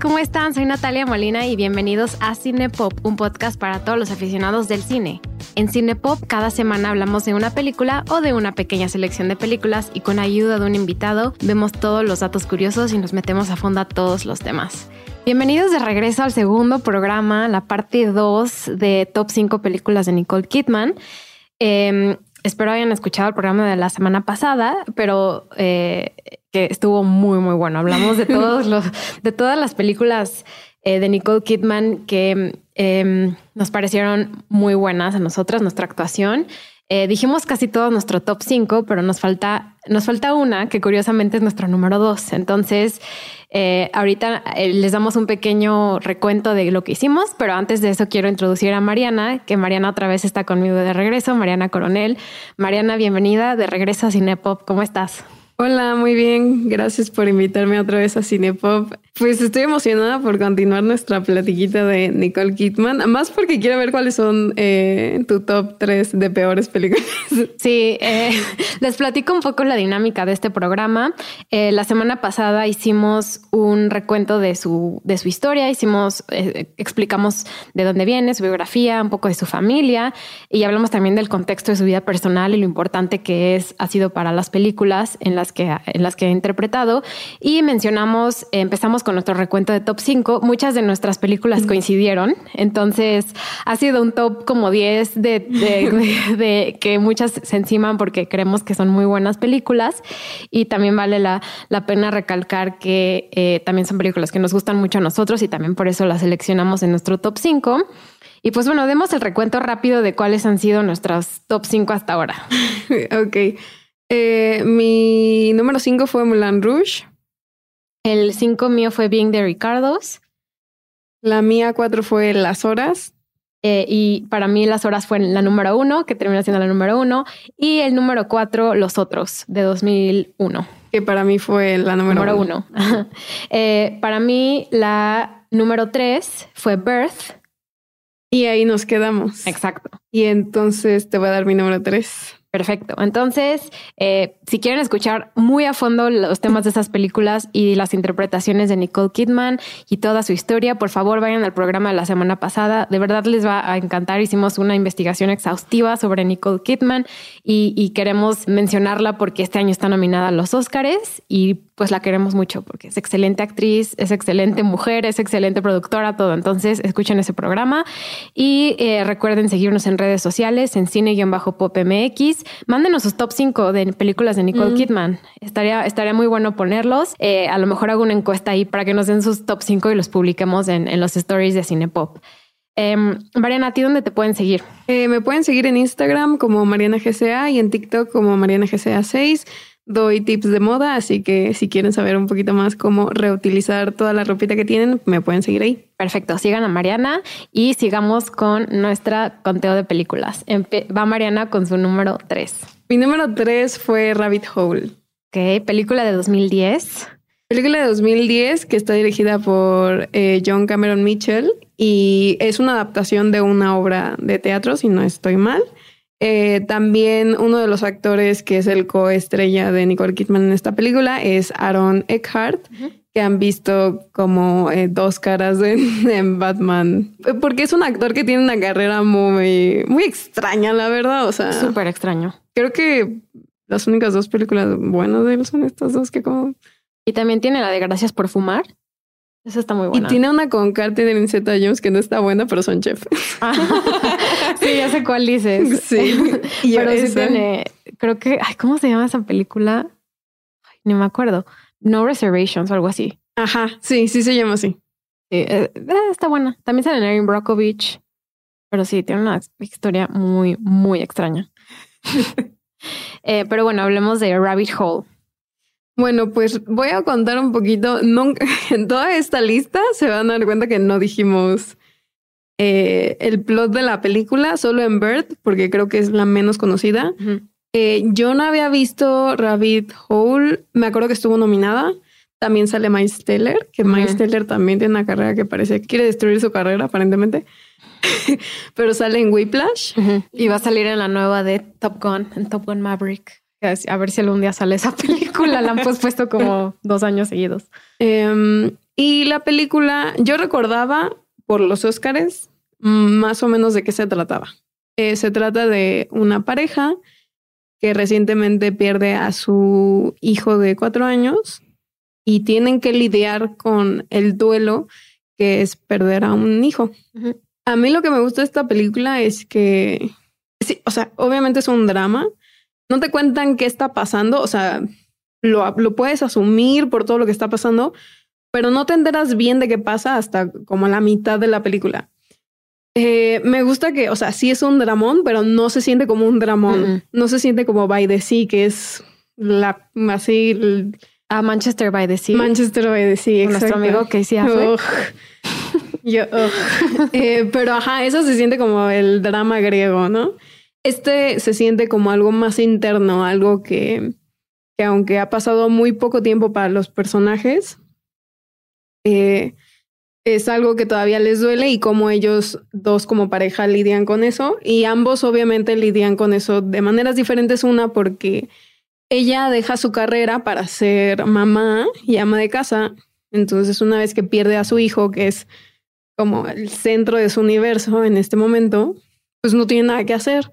¿cómo están? Soy Natalia Molina y bienvenidos a Cinepop, un podcast para todos los aficionados del cine. En Cinepop cada semana hablamos de una película o de una pequeña selección de películas y con ayuda de un invitado vemos todos los datos curiosos y nos metemos a fondo a todos los temas. Bienvenidos de regreso al segundo programa, la parte 2 de Top 5 películas de Nicole Kidman. Em, espero hayan escuchado el programa de la semana pasada, pero eh, que estuvo muy, muy bueno. Hablamos de todos los, de todas las películas eh, de Nicole Kidman que em, nos parecieron muy buenas a nosotras, nuestra actuación. Eh, dijimos casi todo nuestro top 5, pero nos falta, nos falta una que curiosamente es nuestro número 2. Entonces, eh, ahorita les damos un pequeño recuento de lo que hicimos, pero antes de eso quiero introducir a Mariana, que Mariana otra vez está conmigo de regreso, Mariana Coronel. Mariana, bienvenida de regreso a Cinepop. ¿Cómo estás? Hola, muy bien. Gracias por invitarme otra vez a Cinepop. Pues estoy emocionada por continuar nuestra platiquita de Nicole Kidman, más porque quiero ver cuáles son eh, tu top 3 de peores películas. Sí, eh, les platico un poco la dinámica de este programa. Eh, la semana pasada hicimos un recuento de su, de su historia, hicimos, explicamos de dónde viene, su biografía, un poco de su familia y hablamos también del contexto de su vida personal y lo importante que es, ha sido para las películas en las que, en las que he interpretado. Y mencionamos, empezamos con nuestro recuento de top 5, muchas de nuestras películas coincidieron. Entonces ha sido un top como 10 de, de, que muchas se enciman porque creemos que son muy buenas películas. Y también vale la, la pena recalcar que eh, también son películas que nos gustan mucho a nosotros y también por eso las seleccionamos en nuestro top 5. Y pues bueno, demos el recuento rápido de cuáles han sido nuestras top 5 hasta ahora. ok. Eh, mi número 5 fue Mulan Rouge. El 5 mío fue Being the Ricardos. La mía 4 fue Las Horas. Eh, y para mí Las Horas fue la número 1, que terminó siendo la número 1. Y el número 4, Los Otros, de 2001. Que para mí fue la número 1. eh, para mí la número 3 fue Birth. Y ahí nos quedamos. Exacto. Y entonces te voy a dar mi número 3. Perfecto. Entonces, eh, si quieren escuchar muy a fondo los temas de esas películas y las interpretaciones de Nicole Kidman y toda su historia, por favor vayan al programa de la semana pasada. De verdad les va a encantar. Hicimos una investigación exhaustiva sobre Nicole Kidman y, queremos mencionarla porque este año está nominada a los Oscars y pues la queremos mucho porque es excelente actriz, es excelente mujer, es excelente productora, todo. Entonces, escuchen ese programa y eh, recuerden seguirnos en redes sociales, en cine-pop-mx. Mándenos sus top 5 de películas de Nicole mm. Kidman. Estaría, estaría muy bueno ponerlos. Eh, a lo mejor hago una encuesta ahí para que nos den sus top 5 y los publiquemos en, en los stories de Cinepop. Eh, Mariana, ¿a ti dónde te pueden seguir? Eh, me pueden seguir en Instagram como Mariana GCA y en TikTok como Mariana GCA 6 doy tips de moda, así que si quieren saber un poquito más cómo reutilizar toda la ropita que tienen, me pueden seguir ahí. Perfecto, sigan a Mariana y sigamos con nuestra conteo de películas. va Mariana con su número 3. Mi número 3 fue Rabbit Hole. Ok, película de 2010. Película de 2010 que está dirigida por eh, John Cameron Mitchell y es una adaptación de una obra de teatro, si no estoy mal. Eh, también uno de los actores que es el coestrella de Nicole Kidman en esta película es Aaron Eckhart, que han visto como eh, dos caras en, Batman. Porque es un actor que tiene una carrera muy, muy extraña, la verdad. O sea, súper extraño. Creo que las únicas dos películas buenas de él son estas dos que como. Y también tiene la de Gracias por fumar. Esa está muy buena. Y tiene una con Carter de Zeta Jones que no está buena, pero son chef. Ah. sí, ya sé cuál dices. Sí. pero sí tiene, creo que, ay, ¿cómo se llama esa película? ni me acuerdo. No Reservations o algo así. Ajá, sí, sí se llama así. Eh, eh, está buena. También sale Erin Brockovich. Pero sí, tiene una historia muy, muy extraña. Eh, pero bueno, hablemos de Rabbit Hole. Bueno, pues voy a contar un poquito. en toda esta lista se van a dar cuenta que no dijimos eh, el plot de la película, solo en Bird, porque creo que es la menos conocida. Eh, yo no había visto Rabbit Hole, me acuerdo que estuvo nominada. También sale Miles Teller, que Miles Teller también tiene una carrera que parece que quiere destruir su carrera, aparentemente. Pero sale en Whiplash. Y va a salir en la nueva de Top Gun, en Top Gun Maverick. A ver si algún día sale esa película. La han puesto como dos años seguidos. Em, Y la película, yo recordaba por los Óscares más o menos de qué se trataba. Eh, se trata de una pareja que recientemente pierde a su hijo de cuatro años y tienen que lidiar con el duelo que es perder a un hijo. A mí lo que me gusta de esta película es que, sí, o sea, obviamente es un drama. No te cuentan qué está pasando, o sea, lo, lo puedes asumir por todo lo que está pasando, pero no te enteras bien de qué pasa hasta como la mitad de la película. Eh, me gusta que, o sea, sí es un dramón, pero no se siente como un dramón. No se siente como by the sea, que es la así. A Manchester by the Sea. Manchester by the Sea, Nuestro amigo Casey Affleck. Yo, eh, pero ajá, eso se siente como el drama griego, ¿no? Este se siente como algo más interno, algo que, que aunque ha pasado muy poco tiempo para los personajes, eh, es algo que todavía les duele y cómo ellos dos como pareja lidian con eso. Y ambos obviamente lidian con eso de maneras diferentes. Una porque ella deja su carrera para ser mamá y ama de casa. Entonces una vez que pierde a su hijo, que es como el centro de su universo en este momento, pues no tiene nada que hacer.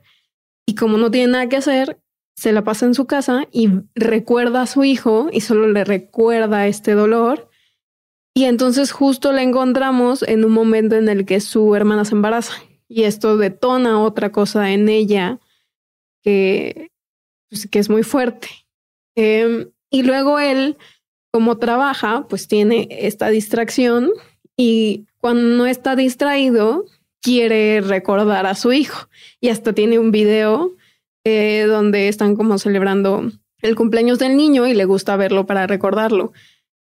Y como no tiene nada que hacer, se la pasa en su casa y recuerda a su hijo y solo le recuerda este dolor y entonces justo la encontramos en un momento en el que su hermana se embaraza y esto detona otra cosa en ella que, pues, que es muy fuerte. Em, y luego él, como trabaja, pues tiene esta distracción y cuando no está distraído, quiere recordar a su hijo. Y hasta tiene un video eh, donde están como celebrando el cumpleaños del niño y le gusta verlo para recordarlo.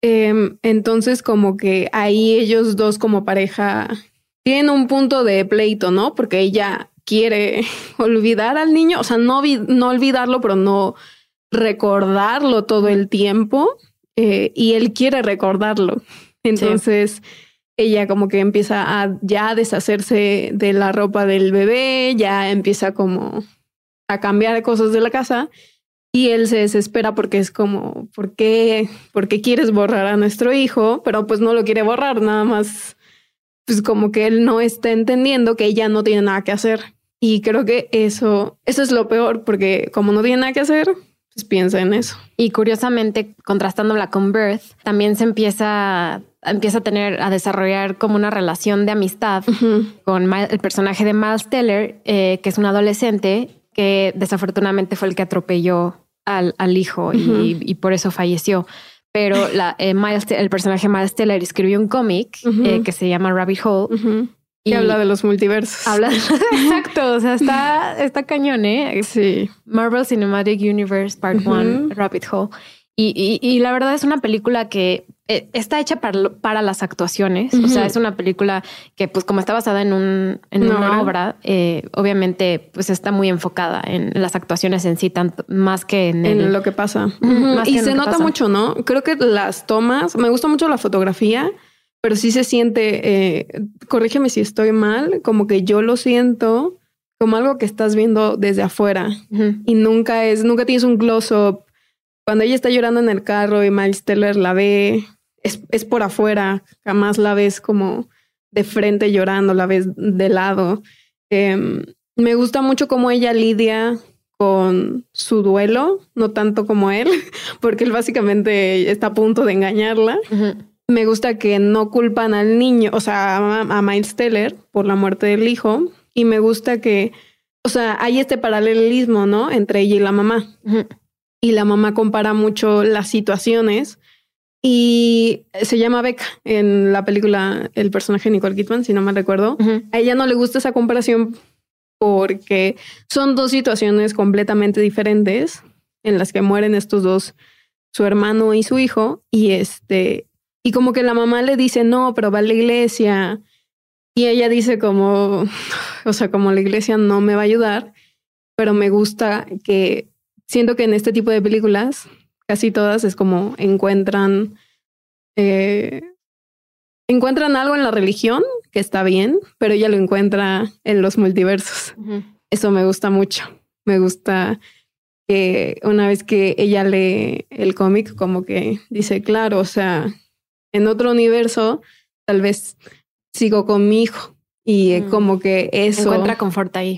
Em, entonces, como que ahí ellos dos como pareja tienen un punto de pleito, ¿no? Porque ella quiere olvidar al niño, o sea, no, no olvidarlo, pero no recordarlo todo el tiempo. Eh, y él quiere recordarlo. Entonces, ella como que empieza a ya deshacerse de la ropa del bebé, ya empieza como a cambiar cosas de la casa y él se desespera porque es como, ¿por qué, ¿por qué quieres borrar a nuestro hijo? Pero pues no lo quiere borrar, nada más, pues como que él no está entendiendo que ella no tiene nada que hacer. Y creo que eso, eso es lo peor, porque como no tiene nada que hacer, pues piensa en eso. Y curiosamente, contrastándola con Birth, también se empieza empieza a tener, a desarrollar como una relación de amistad con el personaje de Miles Teller, eh, que es un adolescente que desafortunadamente fue el que atropelló al, al hijo y, por eso falleció. Pero la, eh, el personaje Miles Teller escribió un cómic eh, que se llama Rabbit Hole. Y habla de los multiversos. Habla, exacto, o sea, está, está cañón, ¿eh? Sí. Marvel Cinematic Universe Part 1, Rabbit Hole. Y, y, la verdad es una película que eh, está hecha para, para las actuaciones. O sea, es una película que, pues, como está basada en, un, en una obra, eh, obviamente, pues está muy enfocada en las actuaciones en sí, tanto más que en, lo que pasa. y se nota mucho, ¿no? Creo que las tomas, me gusta mucho la fotografía, pero sí se siente, eh, corrígeme si estoy mal, como que yo lo siento como algo que estás viendo desde afuera y nunca es, nunca tienes un close-up cuando ella está llorando en el carro y Miles Teller la ve, es, por afuera, jamás la ves como de frente llorando, la ves de lado. Em, me gusta mucho cómo ella lidia con su duelo, no tanto como él, porque él básicamente está a punto de engañarla. Me gusta que no culpan al niño, o sea, a, Miles Teller por la muerte del hijo. Y me gusta que, o sea, hay este paralelismo, ¿no? Entre ella y la mamá y la mamá compara mucho las situaciones y se llama Becca en la película el personaje Nicole Kidman, si no me recuerdo. A ella no le gusta esa comparación porque son dos situaciones completamente diferentes en las que mueren estos dos, su hermano y su hijo, y este, y como que la mamá le dice, no, pero va a la iglesia, y ella dice como, o sea, como la iglesia no me va a ayudar, pero me gusta que siento que en este tipo de películas, casi todas es como encuentran, eh, encuentran algo en la religión que está bien, pero ella lo encuentra en los multiversos. Eso me gusta mucho. Me gusta que una vez que ella lee el cómic, como que dice, claro, o sea, en otro universo, tal vez sigo con mi hijo. Y Mm. como que eso. Encuentra confort ahí.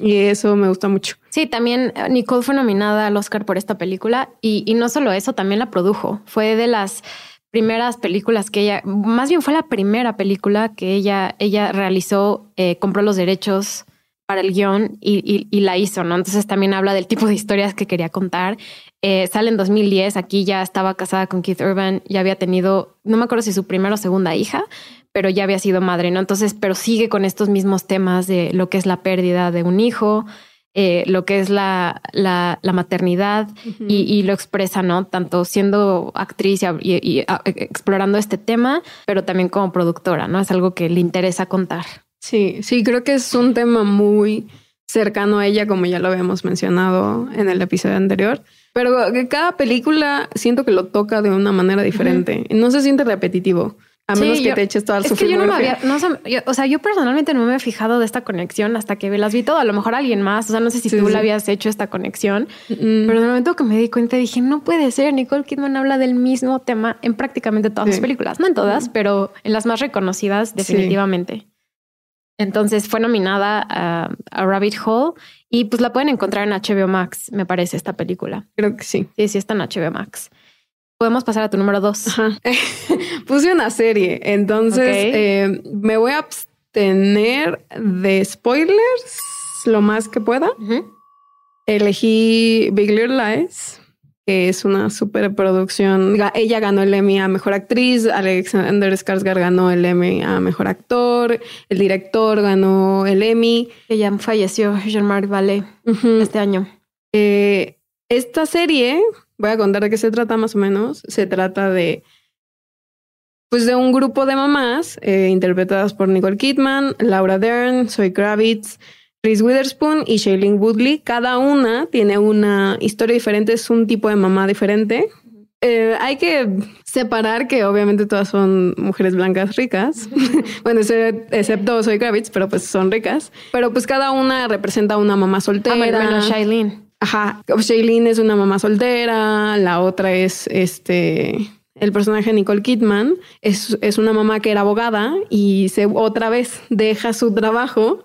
Y eso me gusta mucho. Sí, también eh, Nicole fue nominada al Oscar por esta película y, y no solo eso, también la produjo. Fue de las primeras películas que ella, más bien fue la primera película que ella, ella realizó, eh, compró los derechos para el guion y, y- y la hizo, ¿no? Entonces también habla del tipo de historias que quería contar. Eh, sale en 2010, aquí ya estaba casada con Keith Urban, ya había tenido, no me acuerdo si su primera o segunda hija, pero ya había sido madre, ¿no? Entonces, pero sigue con estos mismos temas de lo que es la pérdida de un hijo, eh, lo que es la, la, la maternidad y, y lo expresa, ¿no? Tanto siendo actriz y, y- y, a- explorando este tema, pero también como productora, ¿no? Es algo que le interesa contar. Sí, sí, creo que es un tema muy cercano a ella, como ya lo habíamos mencionado en el episodio anterior. Pero que cada película siento que lo toca de una manera diferente. No se siente repetitivo. A Sí, menos que yo- te eches toda su Es que yo no me había, no yo- o sea, yo personalmente no me había fijado de esta conexión hasta que las vi todo. A lo mejor alguien más, o sea, no sé si Sí, tú sí. la habías hecho esta conexión, Mm, pero en el momento que me di cuenta dije, no puede ser. Nicole Kidman habla del mismo tema en prácticamente todas sus películas, no en todas, pero en las más reconocidas, definitivamente. Entonces fue nominada a, a Rabbit Hole y pues la pueden encontrar en HBO Max, me parece, esta película. creo que sí. Sí, sí, está en HBO Max. Podemos pasar a tu número dos. Ajá. Puse una serie, entonces eh, me voy a abstener de spoilers lo más que pueda. Elegí Big Little Lies, que es una superproducción. Ella ganó el Emmy a Mejor Actriz, Alexander Skarsgård ganó el Emmy a Mejor Actor, el director ganó el Emmy. Ya falleció Jean-Marc Vallée este año. Eh, esta serie, voy a contar de qué se trata más o menos. Se trata de, pues, de un grupo de mamás eh, interpretadas por Nicole Kidman, Laura Dern, Zoe Kravitz, Reese Witherspoon y Shailene Woodley. Cada una tiene una historia diferente, es un tipo de mamá diferente. Eh, hay que separar que obviamente todas son mujeres blancas ricas. bueno, excepto Zoe Kravitz, pero pues son ricas. Pero pues cada una representa una mamá soltera. Ah, bueno, Shailene. Ajá, Shailene es una mamá soltera, la otra es este, el personaje de Nicole Kidman, es, es una mamá que era abogada y se otra vez deja su trabajo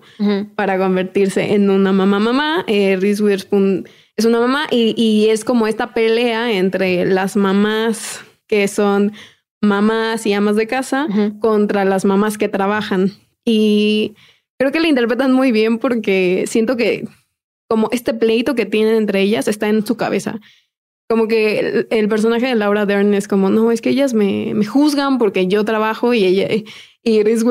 para convertirse en una mamá mamá. Eh, Reese Witherspoon es una mamá y, y es como esta pelea entre las mamás que son mamás y amas de casa contra las mamás que trabajan. Y creo que la interpretan muy bien porque siento que como este pleito que tienen entre ellas está en su cabeza. Como que el, personaje de Laura Dern es como, no, es que ellas me, me juzgan porque yo trabajo y ella... Y Reese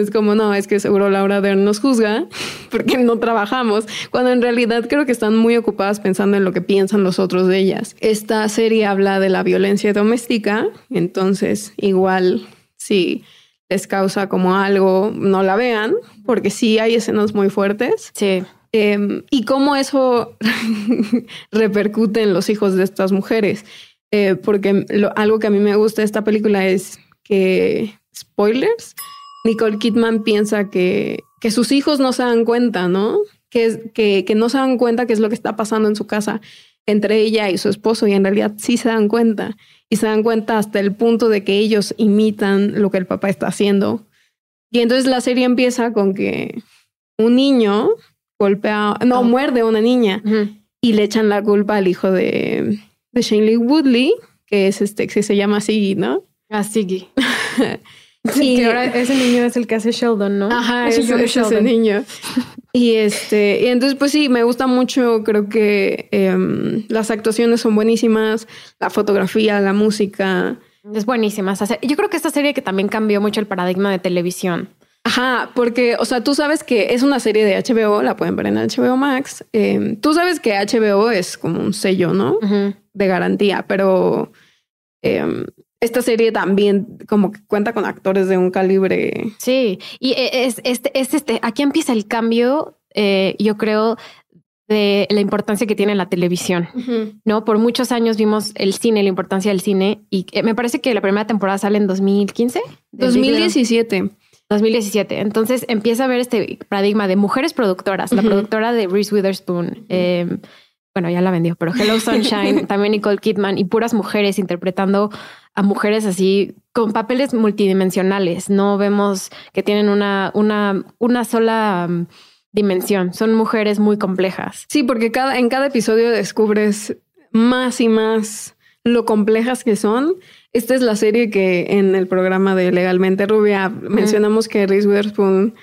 es como, no, es que seguro Laura Dern nos juzga porque no trabajamos, cuando en realidad creo que están muy ocupadas pensando en lo que piensan los otros de ellas. Esta serie habla de la violencia doméstica, entonces igual si les causa como algo, no la vean, porque sí hay escenas muy fuertes. Sí. Eh, y cómo eso repercute en los hijos de estas mujeres. Eh, porque algo que a mí me gusta de esta película es que, spoilers, Nicole Kidman piensa que, que sus hijos no se dan cuenta, ¿no? Que, es, que, que no se dan cuenta qué es lo que está pasando en su casa entre ella y su esposo y en realidad sí se dan cuenta y se dan cuenta hasta el punto de que ellos imitan lo que el papá está haciendo. Y entonces la serie empieza con que un niño golpea, no, Oh. muerde a una niña y le echan la culpa al hijo de, de Shailene Woodley, que es este, que se llama así, ¿no? A Siggy. Y- que ahora ese niño es el que hace Sheldon, ¿no? Ajá, Es es, Young es ese niño. Y este, y entonces, pues sí, me gusta mucho. Creo que em, las actuaciones son buenísimas, la fotografía, la música. Es buenísima. serie. Yo creo que esta serie que también cambió mucho el paradigma de televisión. Ajá, porque, o sea, tú sabes que es una serie de HBO, la pueden ver en HBO Max. Em, tú sabes que HBO es como un sello, ¿no? De garantía, pero em, esta serie también como que cuenta con actores de un calibre. Sí, y e- es este, es este, aquí empieza el cambio, eh, yo creo, de la importancia que tiene la televisión. ¿no? Por muchos años vimos el cine, la importancia del cine, y eh, me parece que la primera temporada sale en 2015. de Big Little- 2017. 2017. Entonces empieza a ver este paradigma de mujeres productoras, la productora de Reese Witherspoon, eh, bueno, ya la vendió, pero Hello Sunshine, también Nicole Kidman y puras mujeres interpretando a mujeres así con papeles multidimensionales. No vemos que tienen una, una, una sola mm, dimensión. Son mujeres muy complejas. Sí, porque cada, en cada episodio descubres más y más lo complejas que son. Esta es la serie que en el programa de Legalmente Rubia mencionamos que Reese Witherspoon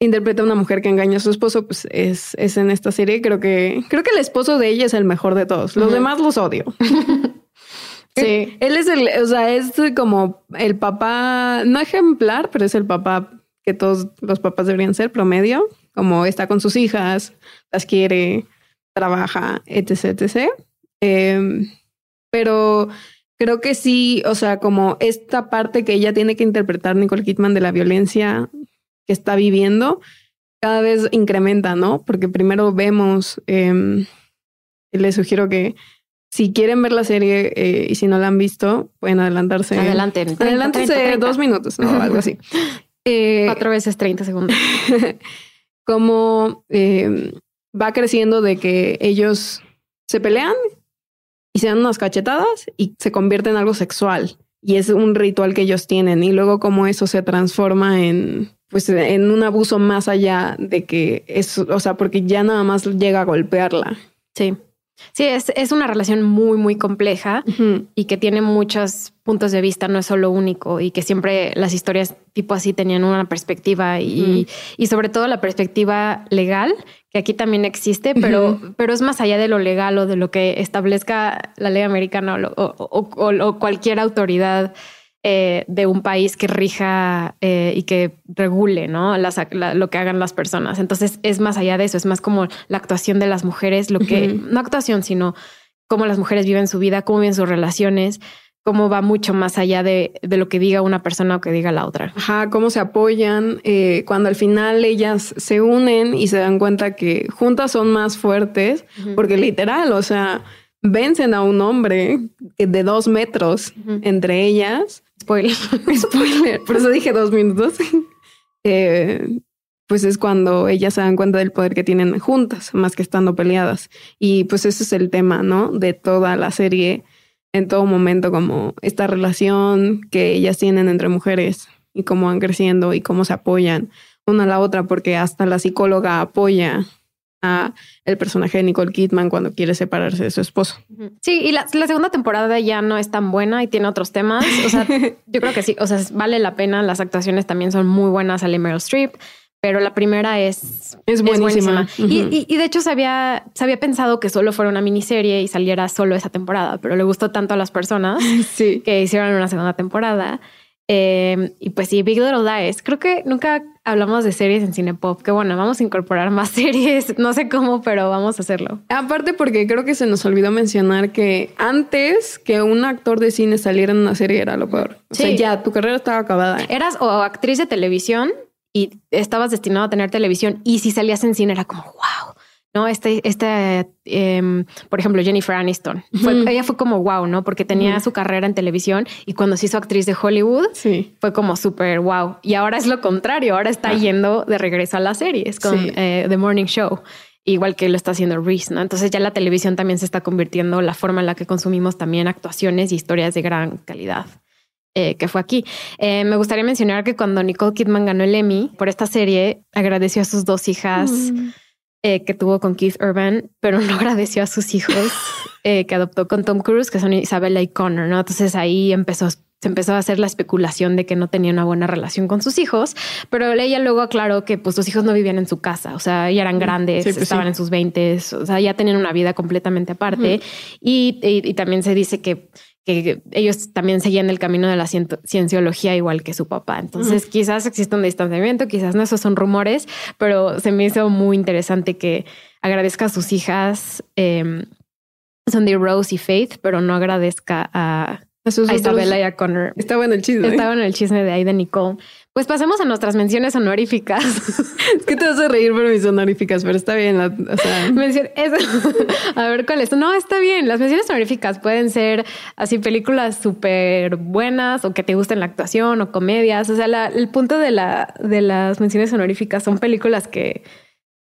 interpreta a una mujer que engaña a su esposo, pues es, es en esta serie. Creo que, creo que el esposo de ella es el mejor de todos. Los demás los odio. sí. Él, es el, o sea, es como el papá, no ejemplar, pero es el papá que todos los papás deberían ser, promedio, como está con sus hijas, las quiere, trabaja, etc, etc. Em, pero creo que sí, o sea, como esta parte que ella tiene que interpretar Nicole Kidman de la violencia que está viviendo cada vez incrementa, ¿no? Porque primero vemos, eh, les sugiero que si quieren ver la serie eh, y si no la han visto, pueden adelantarse. Adelante. Adelántense dos minutos, ¿no? Algo así. Eh, Cuatro veces 30 segundos. como eh, va creciendo de que ellos se pelean y se dan unas cachetadas y se convierte en algo sexual. Y es un ritual que ellos tienen. Y luego como eso se transforma en pues en un abuso más allá de que es, o sea, porque ya nada más llega a golpearla. Sí. Sí, es, es una relación muy, muy compleja y que tiene muchos puntos de vista, no es solo único y que siempre las historias tipo así tenían una perspectiva y, y sobre todo la perspectiva legal, que aquí también existe, pero, pero es más allá de lo legal o de lo que establezca la ley americana o, o cualquier autoridad eh, de un país que rija eh, y que regule ¿no? lo que hagan las personas. Entonces es más allá de eso, es más como la actuación de las mujeres, lo que, no actuación, sino cómo las mujeres viven su vida, cómo viven sus relaciones, cómo va mucho más allá de, lo que diga una persona o que diga la otra. Ajá, cómo se apoyan eh, cuando al final ellas se unen y se dan cuenta que juntas son más fuertes, porque literal, o sea, vencen a un hombre de dos metros entre ellas Spoiler. Spoiler. Por eso dije dos minutos. Eh, pues es cuando ellas se dan cuenta del poder que tienen juntas, más que estando peleadas. Y pues ese es el tema, ¿no? De toda la serie, en todo momento, como esta relación que ellas tienen entre mujeres y cómo van creciendo y cómo se apoyan una a la otra, porque hasta la psicóloga apoya el personaje de Nicole Kidman cuando quiere separarse de su esposo. Sí, y la, segunda temporada ya no es tan buena y tiene otros temas. O sea, yo creo que sí, o sea, vale la pena. Las actuaciones también son muy buenas. a Meryl Streep, pero la primera es, es buenísima. y, de hecho se había, se había pensado que solo fuera una miniserie y saliera solo esa temporada, pero le gustó tanto a las personas que hicieron una segunda temporada. Eh, y pues sí, Big Little Lies. Creo que nunca hablamos de series en Cinepop. Que bueno, vamos a incorporar más series. No sé cómo, pero vamos a hacerlo. Aparte, porque creo que se nos olvidó mencionar que antes que un actor de cine saliera en una serie era lo peor. O sea, ya tu carrera estaba acabada. Eras o actriz de televisión y estabas destinado a tener televisión. Y si salías en cine era como wow ¿no? Este, este em, por ejemplo, Jennifer Aniston. Ella fue como wow, ¿no? Porque tenía su carrera en televisión y cuando se hizo actriz de Hollywood, fue como súper wow. Y ahora es lo contrario, ahora está ah. yendo de regreso a las series con eh, The Morning Show. Igual que lo está haciendo Reese, ¿no? Entonces ya la televisión también se está convirtiendo la forma en la que consumimos también actuaciones y historias de gran calidad. Eh, que fue aquí. Eh, me gustaría mencionar que cuando Nicole Kidman ganó el Emmy por esta serie, agradeció a sus dos hijas. Mm. Eh, que tuvo con Keith Urban, pero no agradeció a sus hijos eh, que adoptó con Tom Cruise, que son Isabella y Connor, ¿no? Entonces ahí empezó, se empezó a hacer la especulación de que no tenía una buena relación con sus hijos, pero ella luego aclaró que pues sus hijos no vivían en su casa, o sea, ya eran grandes, pues estaban en sus veintes, o sea, ya tenían una vida completamente aparte. y, también se dice que que ellos también seguían el camino de la cienciología igual que su papá. Entonces, quizás existe un distanciamiento, quizás no, esos son rumores, pero se me hizo muy interesante que agradezca a sus hijas, eh, Sunday Rose y Faith, pero no agradezca a, a, Isabella y a Connor. Estaba en el chisme. Estaba en el chisme de ahí de Nicole. Pues pasemos a nuestras menciones honoríficas. es que te vas a reír por mis honoríficas, pero está bien. o sea... a ver cuál es. No, está bien. Las menciones honoríficas pueden ser así películas súper buenas o que te gusten la actuación o comedias. O sea, el punto de, la, de las menciones honoríficas son películas que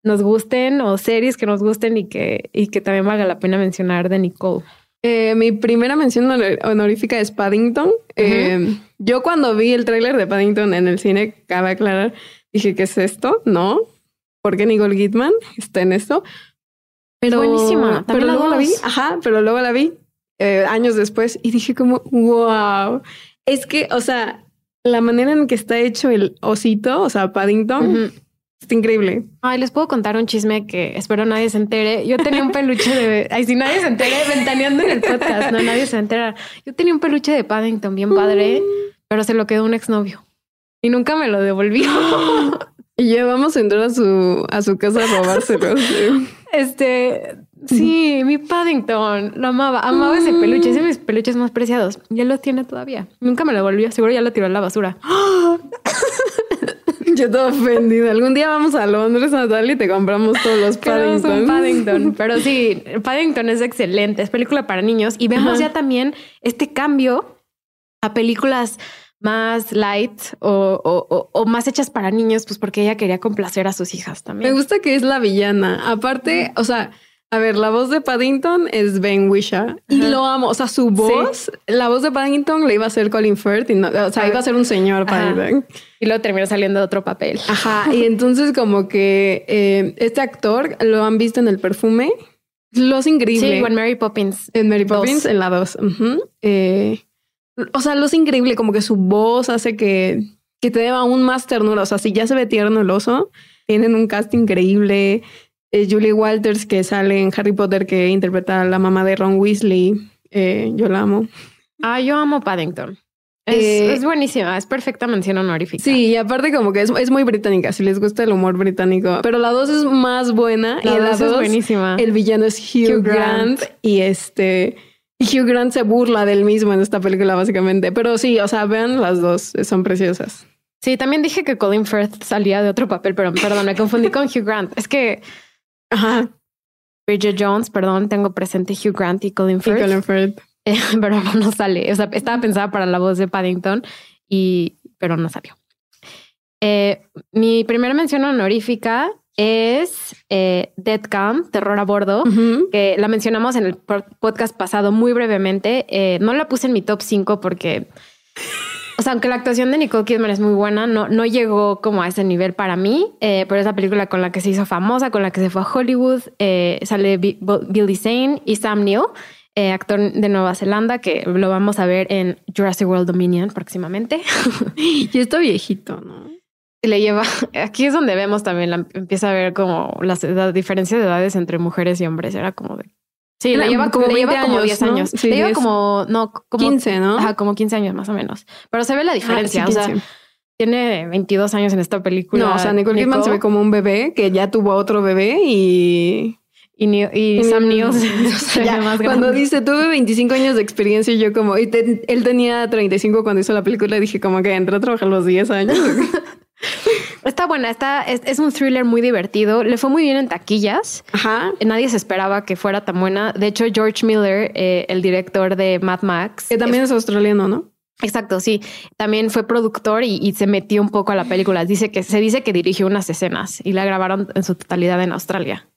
nos gusten o series que nos gusten y que, y que también valga la pena mencionar de Nicole. Eh, mi primera mención honorífica es Paddington. Eh, yo cuando vi el tráiler de Paddington en el cine, cabe aclarar, dije, ¿qué es esto? No, porque Nicole Kidman está en esto. Pero, buenísima. Pero luego la vi, ajá, pero luego la vi eh, años después y dije como, wow. Es que, o sea, la manera en que está hecho el osito, o sea, Paddington, Está increíble. Ay, les puedo contar un chisme que espero nadie se entere. Yo tenía un peluche de. Ay, si nadie se entere, ventaneando en el podcast, no, nadie se entera. Yo tenía un peluche de Paddington bien padre, mm. pero se lo quedó un exnovio y nunca me lo devolvió. y ya vamos a entrar a su, a su casa a robárselo. Este, sí, mi Paddington lo amaba, amaba ese peluche, es de mis peluches más preciados. Y él lo tiene todavía. Nunca me lo devolvió, seguro ya lo tiró a la basura. Yo todo ofendida. Algún día vamos a Londres, Natalia, y te compramos todos los Paddington. Paddington. Pero sí, Paddington es excelente. Es película para niños. Y vemos ya también este cambio a películas más light o, o, más hechas para niños, pues porque ella quería complacer a sus hijas también. Me gusta que es la villana. Aparte, o sea, a ver, la voz de Paddington es Ben Wisha y lo amo. O sea, su voz, la voz de Paddington le iba a ser Colin Firth y no, o sea, iba a ser un señor Paddington. Y luego terminó saliendo de otro papel. Ajá. Y entonces, como que eh, este actor lo han visto en el perfume. Lo es increíble. Sí, en Mary Poppins. En Mary Poppins, en la 2. Eh, o sea, lo es increíble, como que su voz hace que, que te dé aún más ternura. O sea, si ya se ve tierno el oso, tienen un cast increíble. Julie Walters, que sale en Harry Potter, que interpreta a la mamá de Ron Weasley. Eh, yo la amo. Ah, yo amo Paddington. Es, eh, es, buenísima, es perfecta mención honorífica. Sí, y aparte como que es, es, muy británica, si les gusta el humor británico. Pero la dos es más buena. La y dos es buenísima. El villano es Hugh, Grant. y este... Hugh Grant se burla del mismo en esta película básicamente. Pero sí, o sea, vean las dos, son preciosas. Sí, también dije que Colin Firth salía de otro papel, pero perdón, me confundí con Hugh Grant. Es que Ajá. Bridget Jones, perdón, tengo presente Hugh Grant y Colin Firth. Y Colin Firth. Eh, pero no sale. O sea, estaba pensada para la voz de Paddington, y, pero no salió. Eh, mi primera mención honorífica es eh, Dead Camp, Terror a Bordo, que la mencionamos en el podcast pasado muy brevemente. Eh, no la puse en mi top 5 porque o sea, aunque la actuación de Nicole Kidman es muy buena, no, no llegó como a ese nivel para mí, eh, pero es la película con la que se hizo famosa, con la que se fue a Hollywood. Eh, sale Billy Zane y Sam Neill, eh, actor de Nueva Zelanda, que lo vamos a ver en Jurassic World Dominion próximamente. y está viejito, ¿no? Le lleva, aquí es donde vemos también, la, empieza a ver como las diferencias de edades entre mujeres y hombres. Era como de Sí, le lleva como, le lleva como 10 años. Sí, le lleva como, no, como 15, ¿no? Ajá, como 15 años más o menos. Pero se ve la diferencia. o sea, tiene 22 años en esta película. No, o sea, Nicole Kidman se ve como un bebé que ya tuvo otro bebé y. Y, y, Sam Neill se, ya, más grande. Cuando dice tuve 25 años de experiencia, y yo como, y él tenía 35 cuando hizo la película, dije como que entró a trabajar los 10 años. Está buena, está, es, un thriller muy divertido. Le fue muy bien en taquillas. Ajá. Nadie se esperaba que fuera tan buena. De hecho, George Miller, eh, el director de Mad Max. Que también es, australiano, ¿no? Exacto, sí. También fue productor y, se metió un poco a la película. Dice que se dice que dirigió unas escenas y la grabaron en su totalidad en Australia.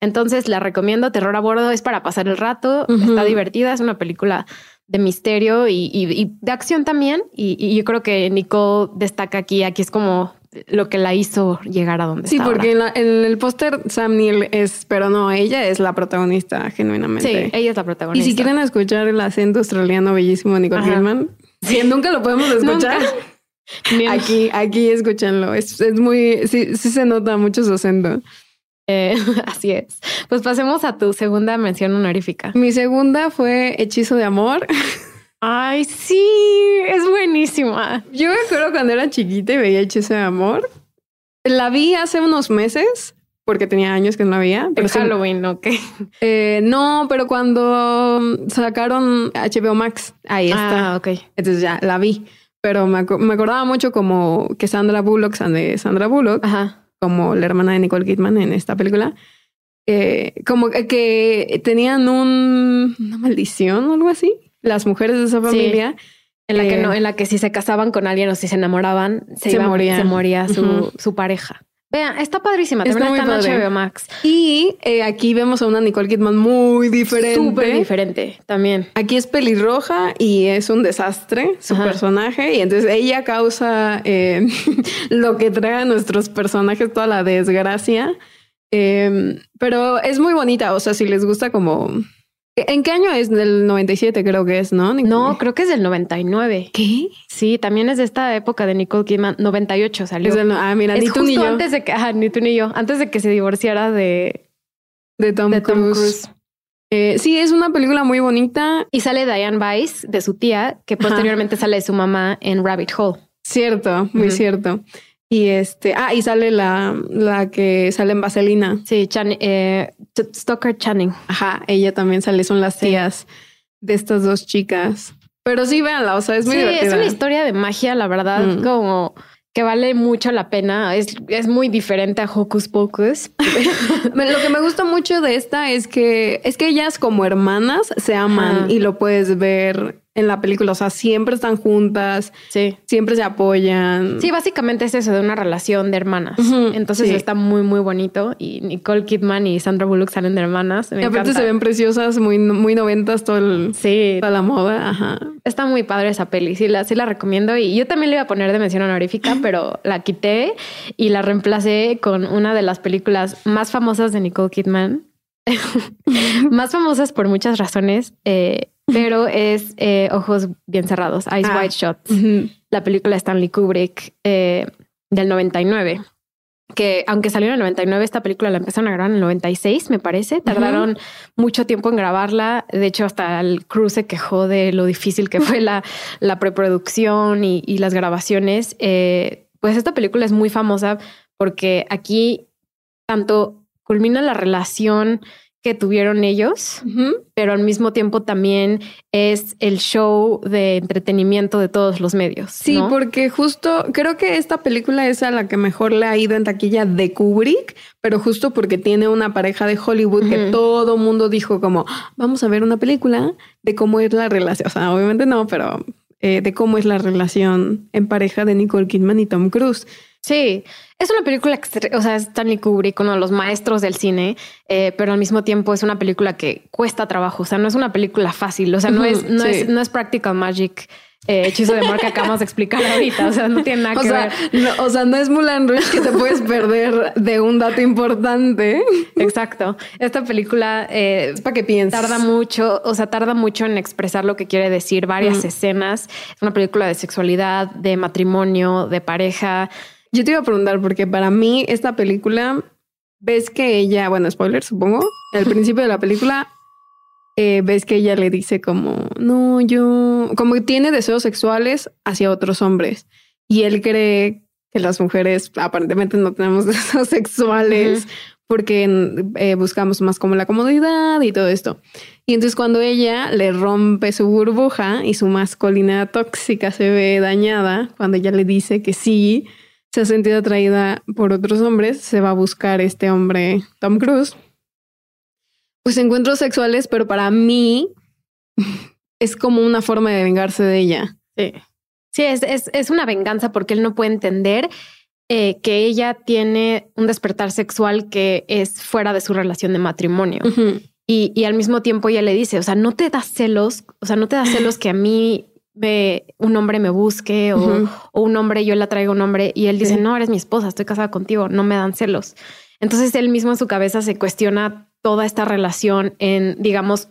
Entonces la recomiendo. Terror a bordo es para pasar el rato. Está divertida. Es una película de misterio y, de acción también. Y, yo creo que Nicole destaca aquí. Aquí es como lo que la hizo llegar a donde sí, está. Sí, porque en, el póster Sam Neill es, pero no, ella es la protagonista, genuinamente. Sí, ella es la protagonista. Y si quieren escuchar el acento australiano bellísimo de Nicole Kidman, si nunca lo podemos escuchar. aquí, aquí escúchenlo. Es, es muy, sí, sí se nota mucho su acento. Eh, así es. Pues pasemos a tu segunda mención honorífica. Mi segunda fue Hechizo de Amor. Ay, sí, es buenísima. Yo me acuerdo cuando era chiquita y veía Hechizo de Amor. La vi hace unos meses, porque tenía años que no la veía. Pero Halloween, ¿no? Eh, no, pero cuando sacaron HBO Max, ahí está. Ah, ok. Entonces ya la vi. Pero me, acordaba mucho como que Sandra Bullock, Sandra Bullock, como la hermana de Nicole Kidman en esta película, eh, como que tenían un, una maldición o algo así las mujeres de esa familia. En la que no, eh, en la que si se casaban con alguien o si se enamoraban, se, moría, se moría su, su pareja. Vean, está padrísima. Está También muy está en padre. HBO Max. Y eh, aquí vemos a una Nicole Kidman muy diferente. Súper diferente también. Aquí es pelirroja y es un desastre su Ajá. personaje. Y entonces ella causa eh, lo que trae a nuestros personajes, toda la desgracia. Eh, pero es muy bonita. O sea, si les gusta como... ¿En qué año es? Del 97 creo que es, ¿no? No, creo que es del 99. ¿Qué? Sí, también es de esta época de Nicole Kidman. 98 salió. Es del- ah, mira, Es ni tú justo ni yo. antes de que, ajá, ni tú ni yo, antes de que se divorciara de, de Tom, de Tom Cruise. Cruise. Eh, sí, es una película muy bonita. Y sale Diane Weiss de su tía, que Ajá. posteriormente sale de su mamá en Rabbit Hole. Cierto, muy cierto. Y este, ah, y sale la, la que sale en Vaselina. Sí, Chan, eh, Stoker Channing. Ajá, ella también sale, son las tías de estas dos chicas. Pero sí, véanla, o sea, es muy sí, divertida. es una historia de magia, la verdad, Mm. como que vale mucho la pena. Es, es muy diferente a Hocus Pocus. Lo que me gusta mucho de esta es que es que ellas como hermanas se aman Ajá. y lo puedes ver en la película, o sea, siempre están juntas, sí. siempre se apoyan. Sí, básicamente es eso de una relación de hermanas. Entonces sí. está muy, muy bonito. Y Nicole Kidman y Sandra Bullock salen de hermanas. Me y aparte encanta. se ven preciosas, muy, muy noventas, todo el, Sí, toda la moda. Ajá. Está muy padre esa peli, sí la, sí la recomiendo y yo también le iba a poner de mención honorífica, pero la quité y la reemplacé con una de las películas más famosas de Nicole Kidman. más famosas por muchas razones, eh, pero es eh, Ojos Bien Cerrados, Eyes Ah. Wide Shut, la película de Stanley Kubrick eh, del 99. Que aunque salió en el 99, esta película la empezaron a grabar en el 96, me parece. Tardaron mucho tiempo en grabarla. De hecho, hasta el crew se quejó de lo difícil que fue la, la preproducción y, y las grabaciones. Eh, pues esta película es muy famosa porque aquí tanto culmina la relación que tuvieron ellos, pero al mismo tiempo también es el show de entretenimiento de todos los medios. Sí, ¿no? porque justo creo que esta película es a la que mejor le ha ido en taquilla de Kubrick, pero justo porque tiene una pareja de Hollywood que todo mundo dijo como, "Ah, vamos a ver una película de cómo es la relación. O sea, obviamente no, pero eh, de cómo es la relación en pareja de Nicole Kidman y Tom Cruise. Sí, es una película, o sea, es Stanley Kubrick, uno de los maestros del cine, eh, pero al mismo tiempo es una película que cuesta trabajo, o sea, no es una película fácil, o sea, no, es, no, sí. es, no es Practical Magic, eh, hechizo de amor que acabamos de explicar ahorita, o sea, no tiene nada O que sea, ver. no, o sea, no es Mulan Rouge que te puedes perder de un dato importante. Exacto. Esta película eh, Es para que pienses. tarda mucho, o sea, tarda mucho en expresar lo que quiere decir, varias escenas. Es una película de sexualidad, de matrimonio, de pareja. Yo te iba a preguntar, porque para mí esta película, ves que ella, bueno, spoiler, supongo, al principio de la película, eh, ves que ella le dice como, no, yo, como que tiene deseos sexuales hacia otros hombres. Y él cree que las mujeres aparentemente no tenemos deseos sexuales porque eh, buscamos más como la comodidad y todo esto. Y entonces cuando ella le rompe su burbuja y su masculinidad tóxica se ve dañada, cuando ella le dice que sí, se ha sentido atraída por otros hombres, se va a buscar este hombre, Tom Cruise. Pues encuentros sexuales, pero para mí es como una forma de vengarse de ella. Sí. Sí, es, es, es una venganza porque él no puede entender eh, que ella tiene un despertar sexual que es fuera de su relación de matrimonio. Y, y al mismo tiempo ella le dice, o sea, no te das celos, o sea, no te das celos que a mí me- un hombre me busque o, un hombre, yo la traigo a un hombre y él dice, Sí. no, eres mi esposa, estoy casada contigo, no me dan celos. Entonces él mismo en su cabeza se cuestiona toda esta relación en, digamos,